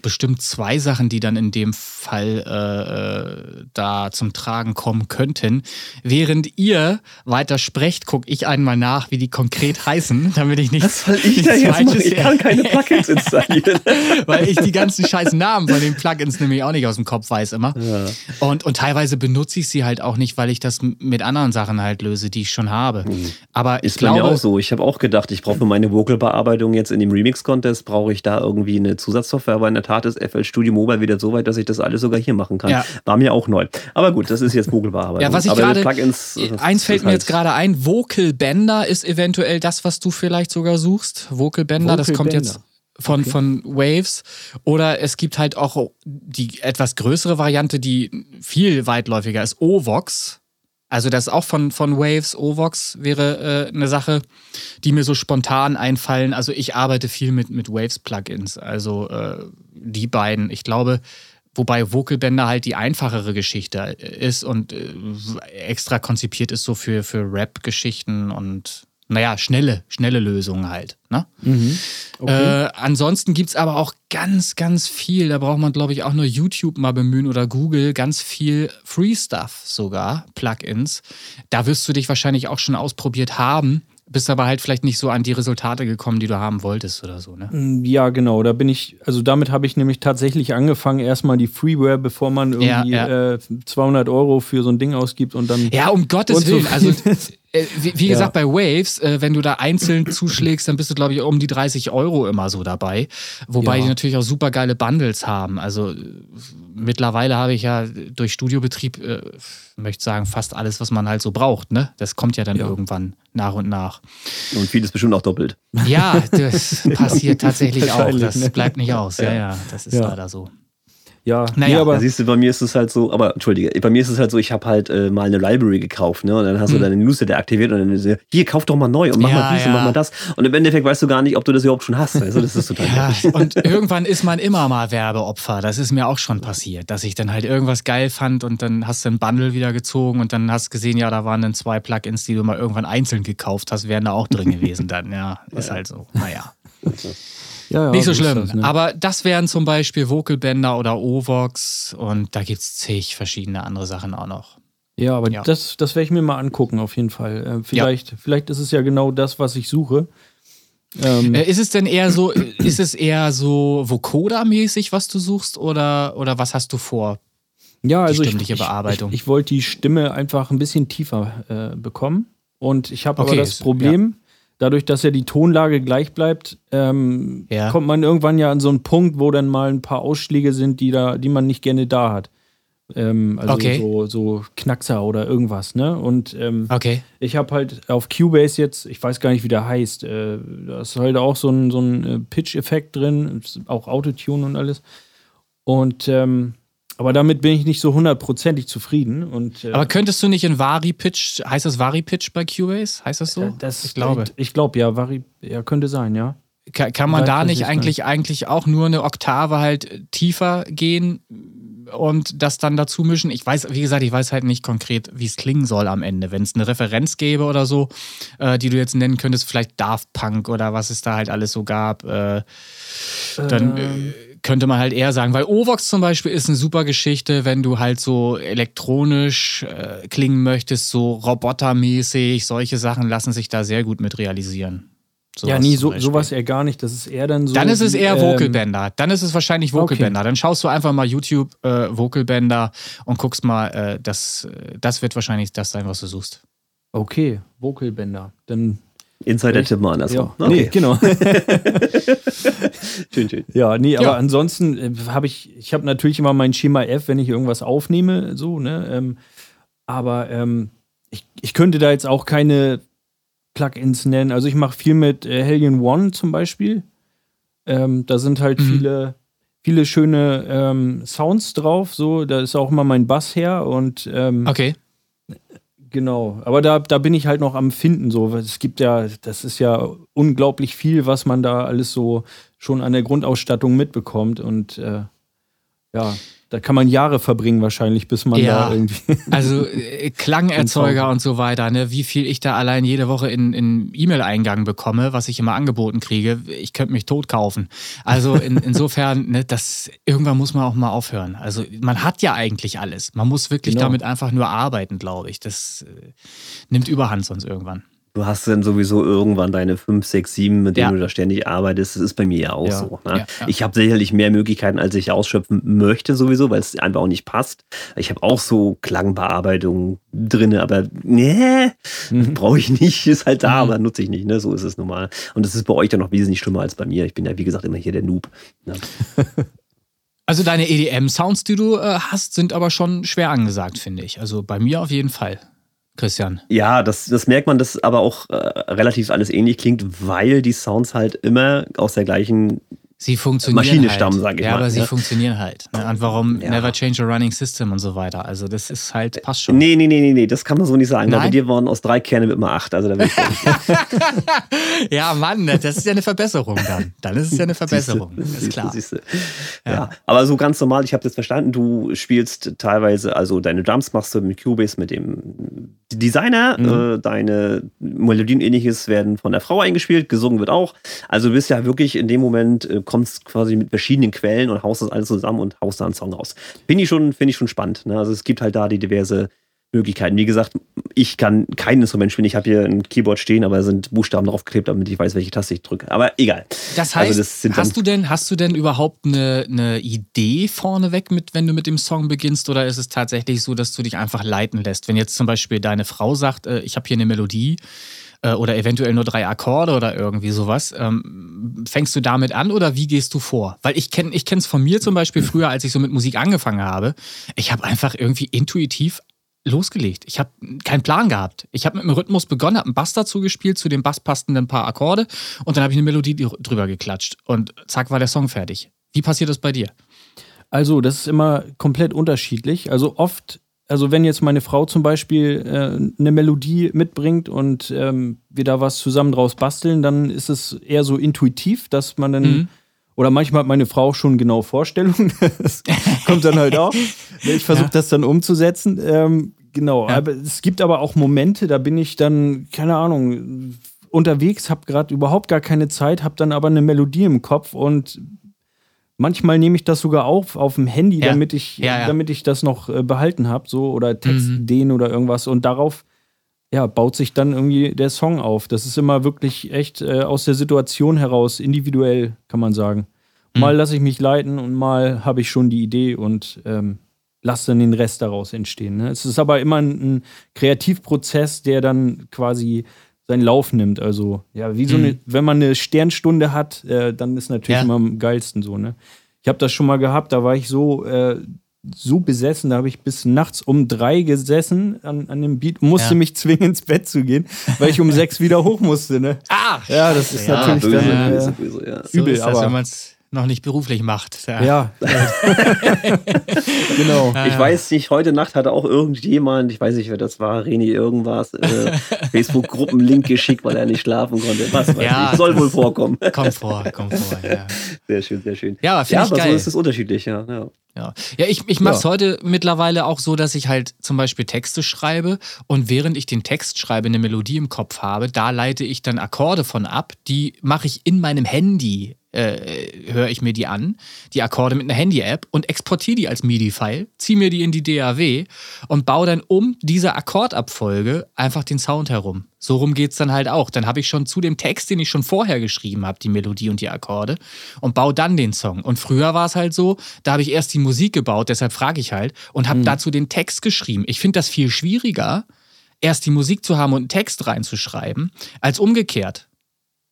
bestimmt zwei Sachen, die dann in dem Fall äh, äh, da zum Tragen kommen könnten. Während ihr weiter sprecht, gucke ich einmal nach, wie die konkret heißen, damit ich nicht. Was soll ich da jetzt machen? Ich kann keine Plugins installieren. Weil ich die ganzen scheiß Namen von den Plugins nämlich auch nicht aus dem Kopf weiß immer. Ja. Und, und teilweise benutze ich sie halt auch nicht, weil ich das mit anderen Sachen halt löse, die ich schon habe. Mhm. Aber ist ich glaube, bei mir auch so. Ich habe auch gedacht, ich brauche für meine Vocal-Bearbeitung jetzt in dem Remix-Contest, brauche ich da irgendwie eine Zusatzsoftware, aber in der Tat ist FL Studio Mobile wieder so weit, dass ich das alles sogar hier machen kann. Ja. War mir auch neu. Aber gut, das ist jetzt Google-Bearbeitung. Ja, was ich gerade, eins fällt mir halt jetzt gerade ein, Vocal Bender ist eventuell das, was du vielleicht sogar suchst. Vocal Bender, Vocal das kommt Bender. jetzt von, okay. von Waves. Oder es gibt halt auch die etwas größere Variante, die viel weitläufiger ist, Ovox. Also das auch von, von Waves, Ovox wäre äh, eine Sache, die mir so spontan einfallen. Also ich arbeite viel mit, mit Waves-Plugins. Also äh, die beiden. Ich glaube, wobei Vocalbänder halt die einfachere Geschichte ist und äh, extra konzipiert ist so für, für Rap-Geschichten und naja, schnelle, schnelle Lösungen halt. Ne? Mhm. Okay. Äh, ansonsten gibt es aber auch ganz, ganz viel, da braucht man, glaube ich, auch nur YouTube mal bemühen oder Google, ganz viel Free Stuff sogar, Plugins. Da wirst du dich wahrscheinlich auch schon ausprobiert haben bist aber halt vielleicht nicht so an die Resultate gekommen, die du haben wolltest oder so, ne? Mm, ja, genau. Da bin ich, also damit habe ich nämlich tatsächlich angefangen, erstmal die Freeware, bevor man irgendwie ja, ja. Äh, 200 Euro für so ein Ding ausgibt und dann. Ja, um Gottes Willen. Also, äh, wie, wie, gesagt, ja. bei Waves, äh, wenn du da einzeln zuschlägst, dann bist du, glaube ich, um die 30 Euro immer so dabei. Wobei die natürlich auch super geile Bundles haben. Also mittlerweile habe ich ja durch Studiobetrieb, äh, möchte sagen, fast alles, was man halt so braucht. Ne? Das kommt ja dann irgendwann nach und nach. Und vieles bestimmt auch doppelt. Ja, das passiert tatsächlich auch. Das ne? bleibt nicht aus. Ja, ja, das ist ja. leider so. Ja, naja, nee, aber ja, siehst du, bei mir ist es halt so, aber entschuldige, bei mir ist es halt so, ich habe halt äh, mal eine Library gekauft, ne? Und dann hast hm. du deine Newsletter aktiviert und dann hier, kauf doch mal neu und mach ja, mal dies ja. und mach mal das. Und im Endeffekt weißt du gar nicht, ob du das überhaupt schon hast. Also das ist total ja, Und irgendwann ist man immer mal Werbeopfer. Das ist mir auch schon passiert, dass ich dann halt irgendwas geil fand und dann hast du ein Bundle wieder gezogen und dann hast du gesehen, ja, da waren dann zwei Plugins, die du mal irgendwann einzeln gekauft hast, wären da auch drin gewesen dann. Ja, ist halt so. Naja. Ja, ja, Nicht so schlimm. Das, ne? Aber das wären zum Beispiel Vocalbänder oder Ovox und da gibt es zig verschiedene andere Sachen auch noch. Ja, aber ja. das, das werde ich mir mal angucken, auf jeden Fall. Äh, vielleicht, vielleicht ist es ja genau das, was ich suche. Ähm, äh, ist es denn eher so, ist es eher so Vocoder-mäßig, was du suchst, oder, oder was hast du vor? Ja, also die stimmliche ich, Bearbeitung. Ich, ich, wollte die Stimme einfach ein bisschen tiefer äh, bekommen. Und ich habe okay, aber das Problem, ja dadurch, dass ja die Tonlage gleich bleibt, ähm, ja. kommt man irgendwann ja an so einen Punkt, wo dann mal ein paar Ausschläge sind, die, da, die man nicht gerne da hat. Ähm, also okay. so, so Knackser oder irgendwas, ne? Und ähm, okay. ich habe halt auf Cubase jetzt, ich weiß gar nicht, wie der heißt, äh, da ist halt auch so ein, so ein äh, Pitch-Effekt drin, auch Autotune und alles. Und ähm, aber damit bin ich nicht so hundertprozentig zufrieden. Und, äh, Aber könntest du nicht in Vari-Pitch, heißt das Vari-Pitch bei Cubase? Heißt das so? Äh, das, ich glaube. Ich glaube, ja, Vari, ja, könnte sein, ja. Kann, kann man da nicht eigentlich, eigentlich auch nur eine Oktave halt tiefer gehen und das dann dazu mischen? Ich weiß, wie gesagt, ich weiß halt nicht konkret, wie es klingen soll am Ende. Wenn es eine Referenz gäbe oder so, äh, die du jetzt nennen könntest, vielleicht Daft Punk oder was es da halt alles so gab, äh, dann. Könnte man halt eher sagen, weil Ovox zum Beispiel ist eine super Geschichte, wenn du halt so elektronisch äh, klingen möchtest, so robotermäßig, solche Sachen lassen sich da sehr gut mit realisieren. Sowas ja, nie so, sowas eher gar nicht. Das ist eher dann so. Dann ist es eher ähm, Vocalbänder. Dann ist es wahrscheinlich Vocalbänder. Okay. Dann schaust du einfach mal YouTube äh, Vocalbänder und guckst mal, äh, das, äh, das wird wahrscheinlich das sein, was du suchst. Okay, Vocalbänder. Dann Insider-Tipp mal andersrum. Ja. Okay. Nee, genau. schön, schön. Ja, nee, aber ja. ansonsten äh, habe ich, ich habe natürlich immer mein Schema F, wenn ich irgendwas aufnehme, so, ne? Ähm, aber ähm, ich, ich könnte da jetzt auch keine Plugins nennen. Also ich mache viel mit äh, Hellion One zum Beispiel. Ähm, da sind halt mhm. viele, viele schöne ähm, Sounds drauf. So, da ist auch immer mein Bass her und ähm, okay. Genau, aber da, da bin ich halt noch am Finden. So, es gibt ja, das ist ja unglaublich viel, was man da alles so schon an der Grundausstattung mitbekommt. Und äh, ja, da kann man Jahre verbringen wahrscheinlich, bis man ja, da irgendwie. Also äh, Klangerzeuger und so weiter, ne? wie viel ich da allein jede Woche in, in E-Mail-Eingang bekomme, was ich immer angeboten kriege, ich könnte mich tot kaufen. Also in, insofern, ne, das irgendwann muss man auch mal aufhören. Also man hat ja eigentlich alles. Man muss wirklich genau. damit einfach nur arbeiten, glaube ich. Das äh, nimmt Überhand sonst irgendwann du hast dann sowieso irgendwann deine 5, 6, 7, mit denen ja. du da ständig arbeitest. Das ist bei mir ja auch ja. so. Ne? Ja, ich habe sicherlich mehr Möglichkeiten, als ich ausschöpfen möchte, sowieso, weil es einfach auch nicht passt. Ich habe auch so Klangbearbeitung drin, aber nee, mhm. brauche ich nicht. Ist halt da, mhm. aber nutze ich nicht. Ne? So ist es normal. Und das ist bei euch dann noch wesentlich schlimmer als bei mir. Ich bin ja, wie gesagt, immer hier der Noob. Ne? Also deine EDM-Sounds, die du äh, hast, sind aber schon schwer angesagt, finde ich. Also bei mir auf jeden Fall. Christian. Ja, das, das merkt man, dass aber auch äh, relativ alles ähnlich klingt, weil die Sounds halt immer aus der gleichen sie funktionieren Maschine halt. stammen, sage ich ja, mal. Ja, aber sie funktionieren halt. Ne? Und warum ja. never change a running system und so weiter. Also das ist halt, passt schon. Nee, nee, nee, nee, nee, das kann man so nicht sagen. Nein? Bei dir waren aus drei Kernen immer acht. Also da will ich Ja, Mann, ne, das ist ja eine Verbesserung dann. Dann ist es ja eine Verbesserung. Siehste, ist klar. Siehste. Ja. ja. aber so ganz normal, ich habe das verstanden, du spielst teilweise, also deine Drums machst du mit Cubase, mit dem Designer, mhm. äh, deine Melodien ähnliches werden von der Frau eingespielt, gesungen wird auch. Also du bist ja wirklich in dem Moment, äh, kommst quasi mit verschiedenen Quellen und haust das alles zusammen und haust da einen Song raus. Finde ich schon, finde ich schon spannend. Ne? Also es gibt halt da die diverse Möglichkeiten. Wie gesagt, ich kann kein Instrument spielen. Ich habe hier ein Keyboard stehen, aber da sind Buchstaben draufgeklebt, damit ich weiß, welche Taste ich drücke. Aber egal. Das also heißt, also das hast, du denn, hast du denn überhaupt eine, eine Idee vorneweg, mit, wenn du mit dem Song beginnst? Oder ist es tatsächlich so, dass du dich einfach leiten lässt? Wenn jetzt zum Beispiel deine Frau sagt, äh, ich habe hier eine Melodie, äh, oder eventuell nur drei Akkorde oder irgendwie sowas. Ähm, fängst du damit an oder wie gehst du vor? Weil ich kenne ich es von mir zum Beispiel früher, als ich so mit Musik angefangen habe. Ich habe einfach irgendwie intuitiv losgelegt. Ich habe keinen Plan gehabt. Ich habe mit dem Rhythmus begonnen, habe einen Bass dazu gespielt, zu dem Bass passten ein paar Akkorde und dann habe ich eine Melodie drüber geklatscht und zack war der Song fertig. Wie passiert das bei dir? Also, das ist immer komplett unterschiedlich. Also oft also wenn jetzt meine Frau zum Beispiel äh, eine Melodie mitbringt und ähm, wir da was zusammen draus basteln, dann ist es eher so intuitiv, dass man dann, mhm. oder manchmal hat meine Frau schon genau Vorstellungen, das kommt dann halt auch. Ich versuche ja. das dann umzusetzen. Ähm, genau, ja. aber es gibt aber auch Momente, da bin ich dann, keine Ahnung, unterwegs, habe gerade überhaupt gar keine Zeit, habe dann aber eine Melodie im Kopf und Manchmal nehme ich das sogar auf auf dem Handy, ja. damit ich, ja, ja. damit ich das noch äh, behalten habe, so oder Textideen mhm. oder irgendwas. Und darauf ja, baut sich dann irgendwie der Song auf. Das ist immer wirklich echt äh, aus der Situation heraus, individuell, kann man sagen. Mhm. Mal lasse ich mich leiten und mal habe ich schon die Idee und ähm, lasse dann den Rest daraus entstehen. Ne? Es ist aber immer ein, ein Kreativprozess, der dann quasi seinen Lauf nimmt. Also, ja, wie so eine, mhm. wenn man eine Sternstunde hat, äh, dann ist natürlich ja. immer am geilsten so, ne? Ich habe das schon mal gehabt, da war ich so, äh, so besessen, da habe ich bis nachts um drei gesessen an, an dem Beat, musste ja. mich zwingen, ins Bett zu gehen, weil ich um sechs wieder hoch musste, ne? Ah! Ja, das ist ja, natürlich böse, dann äh, böse, böse, übel, so aber. Noch nicht beruflich macht. Ja. ja. genau. Ich weiß nicht, heute Nacht hatte auch irgendjemand, ich weiß nicht, wer das war, Reni irgendwas, äh, Facebook-Gruppen-Link geschickt, weil er nicht schlafen konnte. Was weiß ja, ich. Soll wohl vorkommen. Kommt vor, kommt vor, ja. Sehr schön, sehr schön. Ja, finde ja, ich aber geil. so ist es unterschiedlich, ja. Ja, ja. ja ich, ich mache es ja. heute mittlerweile auch so, dass ich halt zum Beispiel Texte schreibe und während ich den Text schreibe, eine Melodie im Kopf habe, da leite ich dann Akkorde von ab, die mache ich in meinem Handy äh, höre ich mir die an, die Akkorde mit einer Handy-App und exportiere die als MIDI-File, ziehe mir die in die DAW und baue dann um diese Akkordabfolge einfach den Sound herum. So rum geht es dann halt auch. Dann habe ich schon zu dem Text, den ich schon vorher geschrieben habe, die Melodie und die Akkorde und baue dann den Song. Und früher war es halt so, da habe ich erst die Musik gebaut, deshalb frage ich halt, und habe mhm. dazu den Text geschrieben. Ich finde das viel schwieriger, erst die Musik zu haben und einen Text reinzuschreiben, als umgekehrt.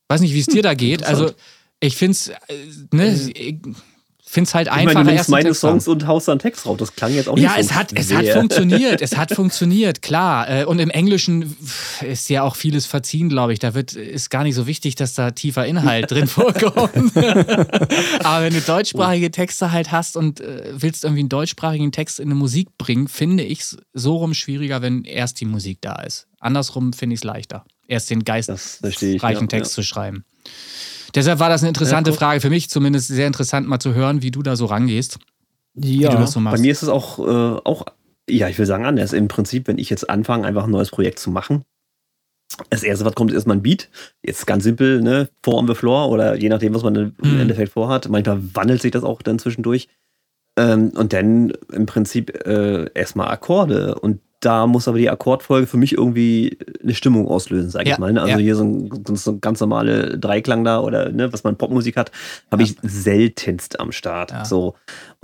Weiß nicht, wie es dir da geht. Also ich finde es, äh, ne, finde es halt einfach. Ich meine, du nimmst meine Songs und haust dann Text drauf. Das klang jetzt auch ja, nicht so. Ja, es hat, es hat funktioniert. Es hat funktioniert, klar. Äh, und im Englischen ist ja auch vieles verziehen, glaube ich. Da wird, ist gar nicht so wichtig, dass da tiefer Inhalt drin vorkommt. Aber wenn du deutschsprachige Texte halt hast und äh, willst irgendwie einen deutschsprachigen Text in eine Musik bringen, finde ich es so rum schwieriger, wenn erst die Musik da ist. Andersrum finde ich es leichter, erst den geistreichen ja, Text ja. zu schreiben. Deshalb war das eine interessante ja, Frage für mich, zumindest sehr interessant mal zu hören, wie du da so rangehst. Ja, so bei mir ist es auch, äh, auch, ja, ich will sagen, anders. Im Prinzip, wenn ich jetzt anfange, einfach ein neues Projekt zu machen, das erste, was kommt, ist erstmal ein Beat. Jetzt ganz simpel, ne? Four on the floor oder je nachdem, was man im hm. Endeffekt vorhat. Manchmal wandelt sich das auch dann zwischendurch. Ähm, und dann im Prinzip äh, erstmal Akkorde. Und da muss aber die Akkordfolge für mich irgendwie eine Stimmung auslösen, sage ja, ich mal. Ne? Also ja. hier so ein, so ein, ganz normale Dreiklang da oder ne, was man Popmusik hat, habe ja. ich seltenst am Start. So.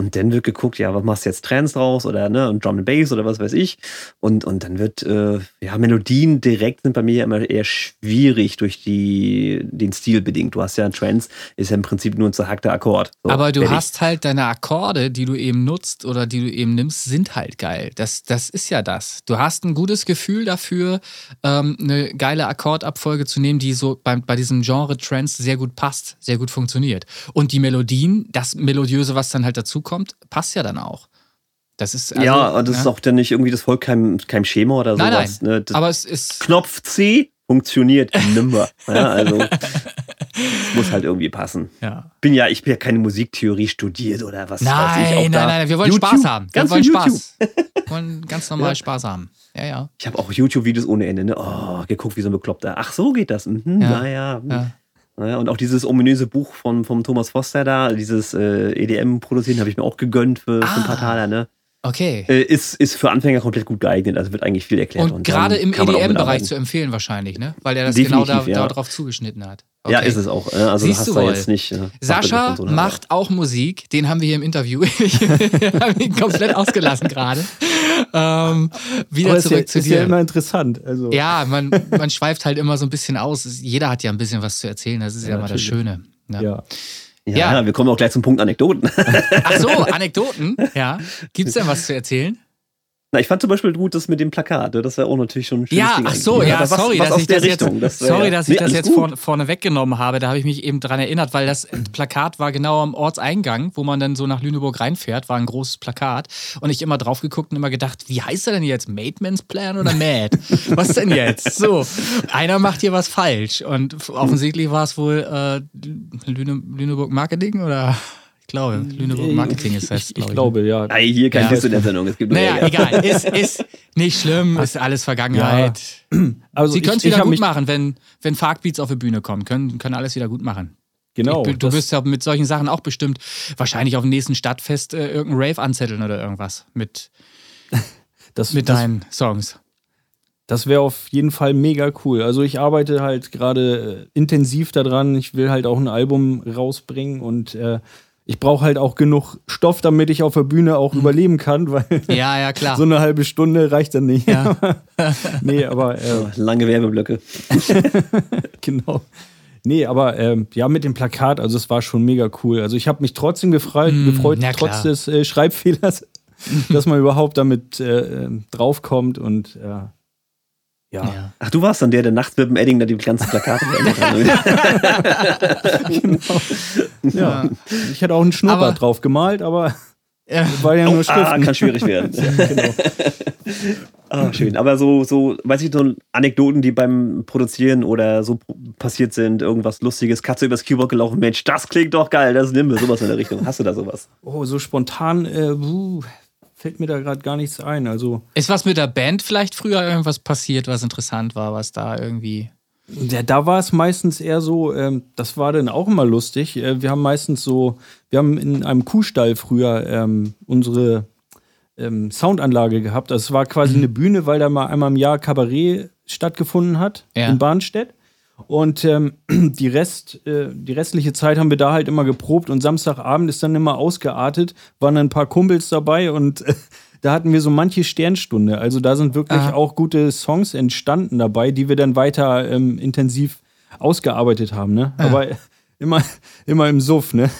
Und dann wird geguckt, ja, was machst du jetzt Trends draus oder ne, und Drum and Bass oder was weiß ich. Und, und dann wird, äh, ja, Melodien direkt sind bei mir immer eher schwierig durch die, den Stil bedingt. Du hast ja Trends, ist ja im Prinzip nur ein zerhackter Akkord. So, Aber du hast halt deine Akkorde, die du eben nutzt oder die du eben nimmst, sind halt geil. Das, das ist ja das. Du hast ein gutes Gefühl dafür, ähm, eine geile Akkordabfolge zu nehmen, die so bei, bei diesem Genre Trance sehr gut passt, sehr gut funktioniert. Und die Melodien, das Melodiöse, was dann halt dazu kommt, passt ja dann auch. Das ist also, ja, und das ja. ist auch dann nicht irgendwie das folgt keinem, keinem Schema oder sowas. Nein, nein. Ne? aber es ist. Knopf C funktioniert nimmer. ja, also muss halt irgendwie passen. Ja. Bin ja, ich bin ja keine Musiktheorie studiert oder was nein, weiß ich. Auch nein, nein, nein, wir wollen YouTube, Spaß haben. Wir ganz wollen Spaß. Wir wollen ganz normal ja. Spaß haben. Ja, ja. Ich habe auch YouTube-Videos ohne Ende. Ne? Oh, geguckt, wie so ein Bekloppter. Ach, so geht das. Mhm, ja. Naja. Ja. Naja, und auch dieses ominöse Buch von vom Thomas Foster da, dieses äh, EDM-Produzieren, habe ich mir auch gegönnt für, ah. für ein paar ah. Taler. Ne? Okay. Äh, ist, ist für Anfänger komplett gut geeignet, also wird eigentlich viel erklärt. Und, und gerade im EDM-Bereich zu empfehlen wahrscheinlich, ne? Weil er das genau Definitiv, genau da, ja. darauf zugeschnitten hat. Okay. Ja, ist es auch. Also Siehst hast du jetzt nicht. Sascha so macht auch Musik, den haben wir hier im Interview. ich habe ihn komplett ausgelassen gerade. Ähm, wieder zurück ja, zu ist dir. Ist ja immer interessant. Also. Ja, man, man schweift halt immer so ein bisschen aus. Jeder hat ja ein bisschen was zu erzählen, das ist ja, ja immer das Schöne. Ne? Ja. Ja, ja, wir kommen auch gleich zum Punkt Anekdoten. Ach so, Anekdoten? Ja. Gibt es denn was zu erzählen? Na, ich fand zum Beispiel gut das mit dem Plakat. Das wäre auch natürlich schon ein schönes Ja, Ding ach so, ja, sorry, was dass ich das Richtung. jetzt, das sorry, dass ich nee, das jetzt vor, vorne weggenommen habe. Da habe ich mich eben dran erinnert, weil das Plakat war genau am Ortseingang, wo man dann so nach Lüneburg reinfährt, war ein großes Plakat. Und ich immer drauf geguckt und immer gedacht, wie heißt er denn jetzt? Mateman's Plan oder Mad? was denn jetzt? So, einer macht hier was falsch. Und offensichtlich war es wohl äh, Lüne, Lüneburg Marketing oder glaube, Lüneburg Marketing ist das. Ich, ich, ich glaube, ja. Nein, hier kein ja. in der Sendung. Es gibt naja, egal. Ist, ist nicht schlimm, ist alles Vergangenheit. Ja. Also Sie können es wieder gut machen, wenn, wenn Farkbeats auf die Bühne kommen. Können, können alles wieder gut machen. Genau. Ich, du wirst ja mit solchen Sachen auch bestimmt wahrscheinlich auf dem nächsten Stadtfest äh, irgendeinen Rave anzetteln oder irgendwas mit, das, mit das, deinen Songs. Das wäre auf jeden Fall mega cool. Also ich arbeite halt gerade äh, intensiv daran. Ich will halt auch ein Album rausbringen und äh, ich brauche halt auch genug Stoff, damit ich auf der Bühne auch mhm. überleben kann, weil ja, ja, klar. so eine halbe Stunde reicht dann nicht. Ja. nee, aber äh, lange Werbeblöcke. genau. Nee, aber ähm, ja, mit dem Plakat, also es war schon mega cool. Also ich habe mich trotzdem gefreut, mm, gefreut trotz des äh, Schreibfehlers, dass man überhaupt damit äh, draufkommt und äh, ja. ja. Ach, du warst dann der, der nachts mit dem Edding da die ganzen Plakate verändert hat. genau. Ja. Ich hätte auch einen Schnurrbart aber, drauf gemalt, aber ja. war ja oh, nur Schriften. Ah, kann schwierig werden. ja, genau. ah, schön. Aber so, so, weiß ich, so Anekdoten, die beim Produzieren oder so passiert sind, irgendwas Lustiges, Katze übers Keyboard gelaufen, Mensch, das klingt doch geil, das nimm wir, sowas in der Richtung. Hast du da sowas? Oh, so spontan, äh, fällt mir da gerade gar nichts ein. Also ist was mit der Band vielleicht früher irgendwas passiert, was interessant war, was da irgendwie. Ja, da war es meistens eher so, ähm, das war dann auch immer lustig. Äh, wir haben meistens so, wir haben in einem Kuhstall früher ähm, unsere ähm, Soundanlage gehabt. Also es war quasi mhm. eine Bühne, weil da mal einmal im Jahr Kabarett stattgefunden hat ja. in Bahnstedt. Und ähm, die, Rest, äh, die restliche Zeit haben wir da halt immer geprobt und Samstagabend ist dann immer ausgeartet, waren ein paar Kumpels dabei und äh, da hatten wir so manche Sternstunde. Also da sind wirklich Aha. auch gute Songs entstanden dabei, die wir dann weiter ähm, intensiv ausgearbeitet haben. Ne? Aber immer, immer im Suff, ne?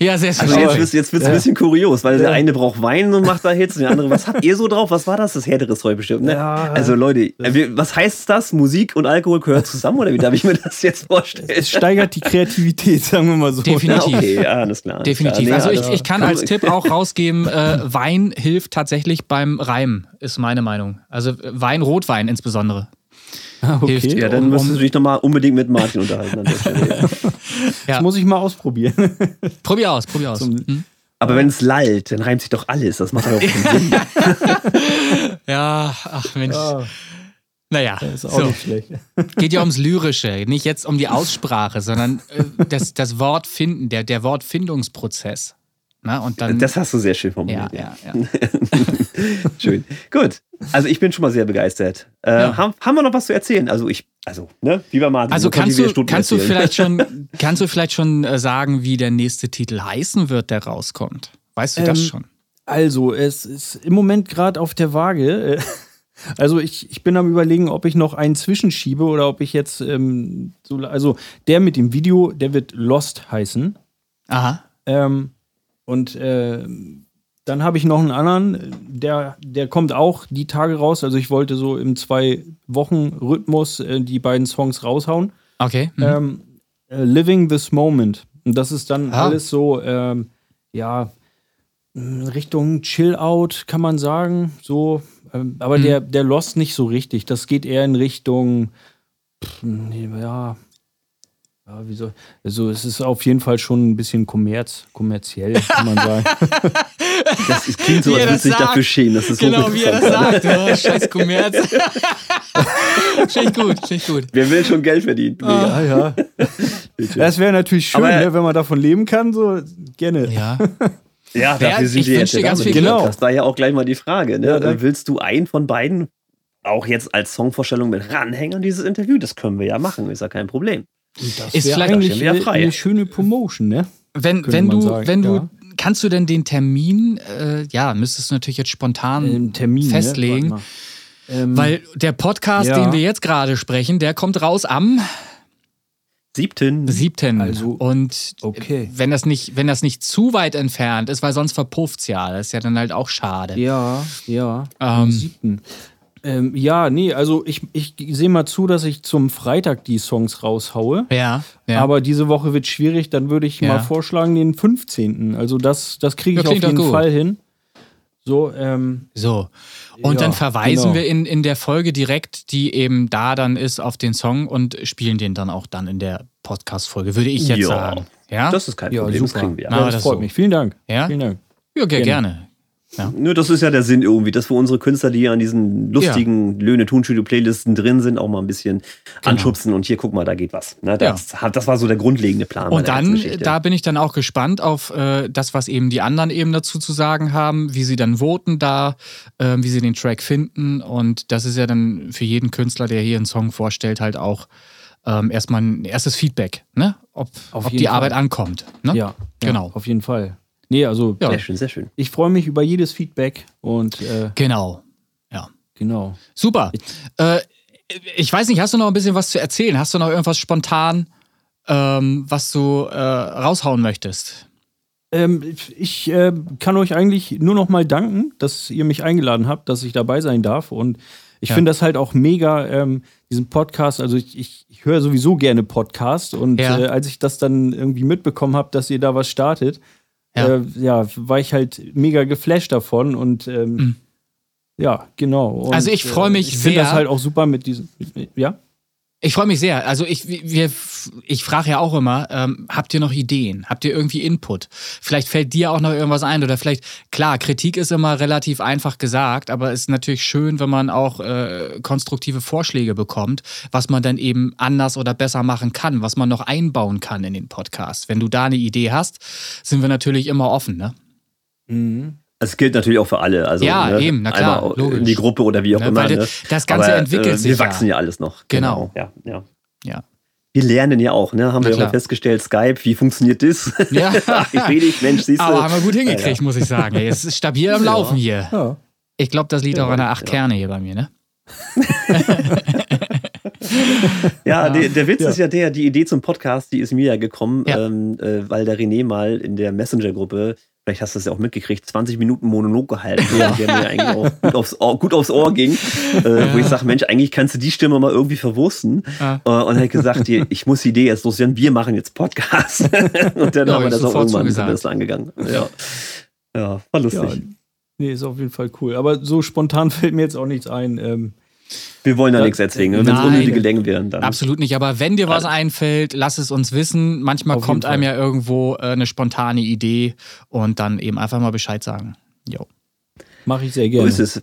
Ja, sehr schön. Also jetzt, jetzt wird es ein bisschen kurios, weil ja. der eine braucht Wein und macht da Hits und der andere, was habt ihr so drauf? Was war das? Das härtere Zeug bestimmt, ne? Ja. Also Leute, was heißt das? Musik und Alkohol gehören zusammen oder wie darf ich mir das jetzt vorstellen? Es steigert die Kreativität, sagen wir mal so. Definitiv. Ja, okay, ja, alles klar. Definitiv. Ja, also ich, ich kann als Tipp auch rausgeben, äh, Wein hilft tatsächlich beim Reimen, ist meine Meinung. Also Wein, Rotwein insbesondere. Ah, okay. Hilft, ja, dann um, müsstest du dich nochmal unbedingt mit Martin unterhalten an der Stelle. ja. Das muss ich mal ausprobieren. Probier aus, probier aus. Hm? Aber wenn es lallt, dann reimt sich doch alles. Das macht doch auch keinen Sinn. ja, ach Mensch. Ja. Naja, das ist auch so. nicht schlecht. Geht ja ums Lyrische, nicht jetzt um die Aussprache, sondern äh, das, das Wort finden, der, der Wortfindungsprozess. Na, und dann, das hast du sehr schön formuliert. Ja, ja, ja. schön. Gut. Also ich bin schon mal sehr begeistert. Äh, ja. haben, haben, wir noch was zu erzählen? Also ich, also, ne, wie bei Martin. Also kannst du, kannst du vielleicht schon, kannst du vielleicht schon äh, sagen, wie der nächste Titel heißen wird, der rauskommt? Weißt du ähm, das schon? Also, es ist im Moment gerade auf der Waage. Also ich, ich bin am überlegen, ob ich noch einen zwischenschiebe oder ob ich jetzt ähm, so, also der mit dem Video, der wird Lost heißen. Aha. Ähm, und äh, dann habe ich noch einen anderen, der, der kommt auch die Tage raus. Also ich wollte so im Zwei-Wochen-Rhythmus äh, die beiden Songs raushauen. Okay. Mhm. Ähm, äh, Living This Moment. Und das ist dann ah. alles so, ähm, ja, Richtung Chill-Out, kann man sagen. So, ähm, aber mhm. der, der Lost nicht so richtig. Das geht eher in Richtung, pff, ja, ja, wieso? Also es ist auf jeden Fall schon ein bisschen kommerz, kommerziell, kann man sagen. das ist, klingt so, als würde sich dafür schämen. Das ist genau, wie er das sagt. Oh, scheiß Kommerz. Schön gut, schön gut. Wer will schon Geld verdienen? Oh. Ja, ja. Das wäre natürlich schön, ne, wenn man davon leben kann, so gerne. Ja. Ja, dafür sind wir jetzt ganz viel genau. Das war ja auch gleich mal die Frage. Ne? Ja, Willst du einen von beiden auch jetzt als Songvorstellung mit ranhängen an dieses Interview? Das können wir ja machen, ist ja kein Problem. Das ist vielleicht eigentlich eine, eine schöne Promotion, ne? Wenn, wenn du, sagen. wenn du, ja. kannst du denn den Termin, äh, ja, müsstest du natürlich jetzt spontan ähm, Termin, ne? festlegen. Ne? Ähm, weil der Podcast, ja. den wir jetzt gerade sprechen, der kommt raus am Siebten. Siebten. Also, und okay. wenn das nicht, wenn das nicht zu weit entfernt ist, weil sonst verpufft es ja. Das ist ja dann halt auch schade. Ja, ja. Ähm, siebten. Ähm, ja, nee, also ich, ich sehe mal zu, dass ich zum Freitag die Songs raushaue. Ja, ja. Aber diese Woche wird schwierig, dann würde ich ja. mal vorschlagen, den 15. Also das, das kriege ich ja, auf jeden Fall hin. So, ähm, so. Und ja, dann verweisen genau. wir in, in der Folge direkt, die eben da dann ist, auf den Song und spielen den dann auch dann in der Podcast-Folge, würde ich jetzt ja. sagen. Ja, das ist kein Problem, das kriegen wir. Ja, das, das freut so. mich. Vielen Dank. Ja? Vielen Dank. Ja, gerne. gerne. Ja. Nur das ist ja der Sinn irgendwie, dass wir unsere Künstler, die an diesen lustigen ja. Löhne Tonstudio Playlisten drin sind, auch mal ein bisschen genau. anschubsen und hier guck mal, da geht was. Ne, das, ja. das war so der grundlegende Plan. Und dann, da bin ich dann auch gespannt auf äh, das, was eben die anderen eben dazu zu sagen haben, wie sie dann voten da, äh, wie sie den Track finden und das ist ja dann für jeden Künstler, der hier einen Song vorstellt, halt auch ähm, erstmal ein erstes Feedback, ne? ob, ob die Fall. Arbeit ankommt. Ne? Ja, genau. auf jeden Fall. Nee, also ja. sehr schön, sehr schön. Ich freue mich über jedes Feedback und äh, genau, ja, genau. Super. Äh, ich weiß nicht, hast du noch ein bisschen was zu erzählen? Hast du noch irgendwas spontan, ähm, was du äh, raushauen möchtest? Ähm, ich äh, kann euch eigentlich nur noch mal danken, dass ihr mich eingeladen habt, dass ich dabei sein darf. Und ich ja. finde das halt auch mega, ähm, diesen Podcast. Also ich, ich, ich höre sowieso gerne Podcast. Und ja. äh, als ich das dann irgendwie mitbekommen habe, dass ihr da was startet, ja, äh, ja war ich halt mega geflasht davon und ähm, mhm. ja, genau. Und, also ich freue mich äh, ich sehr. Ich finde das halt auch super mit diesem, ja? Ich freue mich sehr. Also ich, wir, ich frage ja auch immer, ähm, habt ihr noch Ideen? Habt ihr irgendwie Input? Vielleicht fällt dir auch noch irgendwas ein oder vielleicht, klar, Kritik ist immer relativ einfach gesagt, aber es ist natürlich schön, wenn man auch äh, konstruktive Vorschläge bekommt, was man dann eben anders oder besser machen kann, was man noch einbauen kann in den Podcast. Wenn du da eine Idee hast, sind wir natürlich immer offen, ne? Mhm. Es gilt natürlich auch für alle. Also, ja, ne, eben, na klar. Logisch. In die Gruppe oder wie auch ne, immer. Ne? Das Ganze Aber, entwickelt äh, sich. Wir wachsen ja alles noch. Genau. genau. Ja, ja. ja. Wir lernen ja auch, ne? Haben na wir ja festgestellt, Skype, wie funktioniert das? Ja. ich sehe dich, Mensch, siehst du. Aber haben wir gut hingekriegt, ja, muss ich sagen. Es ist stabil am Laufen hier. Ich glaube, das liegt auch an der acht Kerne hier bei mir, ne? ja, der, der Witz ja. ist ja der, die Idee zum Podcast, die ist mir ja gekommen, ja. Ähm, äh, weil der René mal in der Messenger-Gruppe vielleicht hast du es ja auch mitgekriegt, 20 Minuten Monolog gehalten, ja. der mir eigentlich auch gut aufs Ohr, gut aufs Ohr ging, äh, ja. wo ich sage, Mensch, eigentlich kannst du die Stimme mal irgendwie verwursten. Ja. Äh, und er hat gesagt, ich muss die Idee jetzt loswerden, wir machen jetzt Podcast. und dann haben wir das auch irgendwann das angegangen. Ja. ja, war lustig. nee, ist auf jeden Fall cool. Aber so spontan fällt mir jetzt auch nichts ein. Ähm, wir wollen da ja, nichts erzwingen. Wenn es unnötige Längen wären, dann. Absolut nicht. Aber wenn dir was einfällt, lass es uns wissen. Manchmal Auf kommt einem ja irgendwo äh, eine spontane Idee und dann eben einfach mal Bescheid sagen. Jo. Mache ich sehr gerne. So ist es.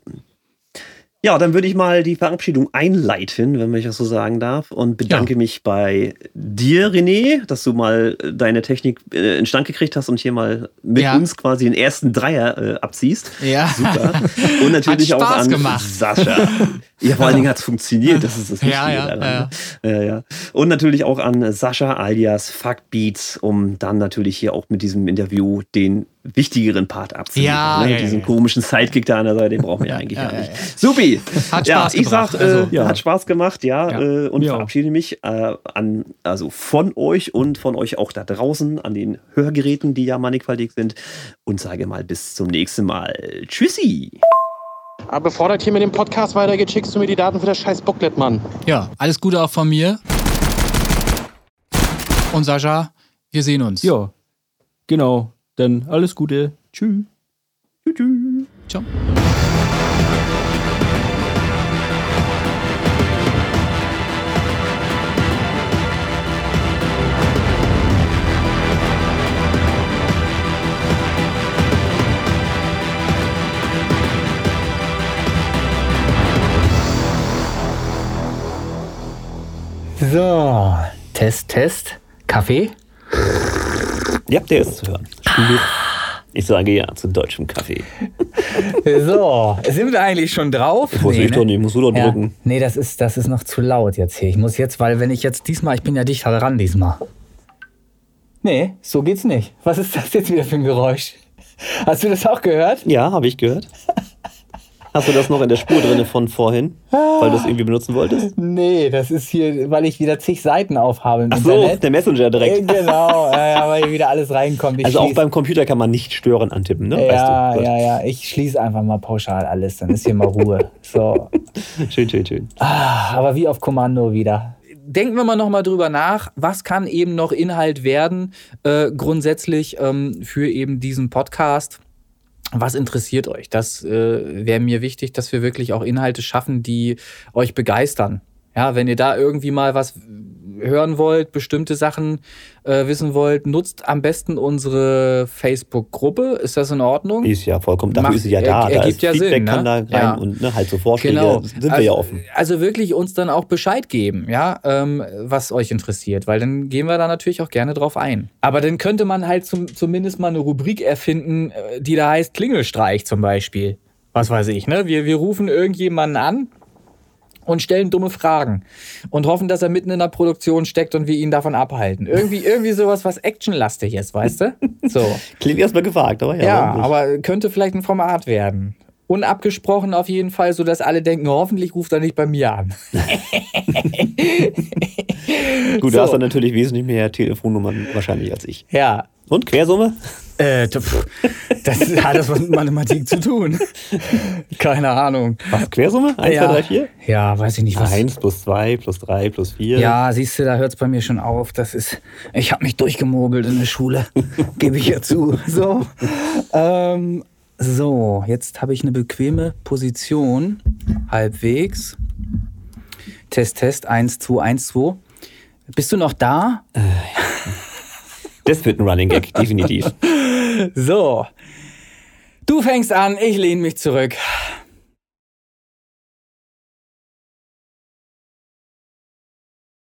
Ja, dann würde ich mal die Verabschiedung einleiten, wenn ich das so sagen darf, und bedanke ja. mich bei dir, René, dass du mal äh, deine Technik äh, in Stand gekriegt hast und hier mal mit ja. uns quasi den ersten Dreier äh, abziehst. Ja. Super. Und natürlich auch an gemacht. Sascha. Ja, vor allen Dingen hat es funktioniert, das ist das Wichtige ja, ja, daran. Ja. Ja, ja. Und natürlich auch an Sascha alias Fuckbeats, um dann natürlich hier auch mit diesem Interview den wichtigeren Part abzunehmen. Ja, ne? ja, Diesen komischen Sidekick da an der Seite, den brauchen wir ja eigentlich ja, nicht. Supi! Hat Spaß ja, ich sag, äh, also, hat Spaß gemacht, ja, äh, und verabschiede mich äh, an, also von euch und von euch auch da draußen an den Hörgeräten, die ja mannigfaltig sind und sage mal bis zum nächsten Mal. Tschüssi! Aber bevor das hier mit dem Podcast weitergeht, schickst du mir die Daten für das scheiß Booklet, Mann. Ja, alles Gute auch von mir. Und Sascha, wir sehen uns. Ja, genau. Dann alles Gute. Tschüss. Tschüss. tschüss. Ciao. So, Test, Test. Kaffee? Ja, der ist zu hören. Ich sage ja zu deutschem Kaffee. So, sind wir eigentlich schon drauf? Ich muss nee, ich ne? doch nicht, musst du doch ja. drücken. Nee, das ist, das ist noch zu laut jetzt hier. Ich muss jetzt, weil wenn ich jetzt diesmal, ich bin ja dichter ran diesmal. Nee, so geht's nicht. Was ist das jetzt wieder für ein Geräusch? Hast du das auch gehört? Ja, habe ich gehört. Hast du das noch in der Spur drin von vorhin, weil du es irgendwie benutzen wolltest? Nee, das ist hier, weil ich wieder zig Seiten aufhabe im Ach so, Internet. der Messenger direkt. Äh, genau, ja, weil hier wieder alles reinkommt. Ich also auch beim Computer kann man nicht stören antippen, ne? Ja, weißt du? ja, ja. Ich schließe einfach mal pauschal alles, dann ist hier mal Ruhe. So. Schön, schön, schön. Ah, aber wie auf Kommando wieder denken wir mal nochmal drüber nach, was kann eben noch Inhalt werden, äh, grundsätzlich ähm, für eben diesen Podcast was interessiert euch? Das äh, wäre mir wichtig, dass wir wirklich auch Inhalte schaffen, die euch begeistern. Ja, wenn ihr da irgendwie mal was hören wollt, bestimmte Sachen äh, wissen wollt, nutzt am besten unsere Facebook-Gruppe. Ist das in Ordnung? Ist ja vollkommen, dafür Macht, ist sie ja da. Er, ergibt da ja Feedback Sinn, ne? kann da rein ja. und ne, halt so Vorschläge genau. sind wir also, ja offen. Also wirklich uns dann auch Bescheid geben, ja, ähm, was euch interessiert, weil dann gehen wir da natürlich auch gerne drauf ein. Aber dann könnte man halt zum, zumindest mal eine Rubrik erfinden, äh, die da heißt Klingelstreich zum Beispiel was weiß ich, ne? Wir, wir rufen irgendjemanden an und stellen dumme Fragen und hoffen, dass er mitten in der Produktion steckt und wir ihn davon abhalten. Irgendwie, irgendwie sowas, was actionlastig ist, weißt du? So. Klingt erstmal gewagt, aber ja. Ja, aber könnte vielleicht ein Format werden. Unabgesprochen auf jeden Fall, sodass alle denken, hoffentlich ruft er nicht bei mir an. Gut, so. du hast dann natürlich wesentlich mehr Telefonnummern wahrscheinlich als ich. Ja. Und Quersumme? Äh, das hat das was mit Mathematik zu tun. Keine Ahnung. Was, Quersumme? 1, ja. 2, 3, 4? Ja, weiß ich nicht. Was. 1 plus 2 plus 3 plus 4. Ja, siehst du, da hört es bei mir schon auf. Das ist, ich habe mich durchgemogelt in der Schule. Gebe ich ja zu. So. Ähm, so, jetzt habe ich eine bequeme Position. Halbwegs. Test, Test, 1, 2, 1, 2. Bist du noch da? Äh, das wird ein Running Gag, definitiv. So. Du fängst an, ich lehne mich zurück.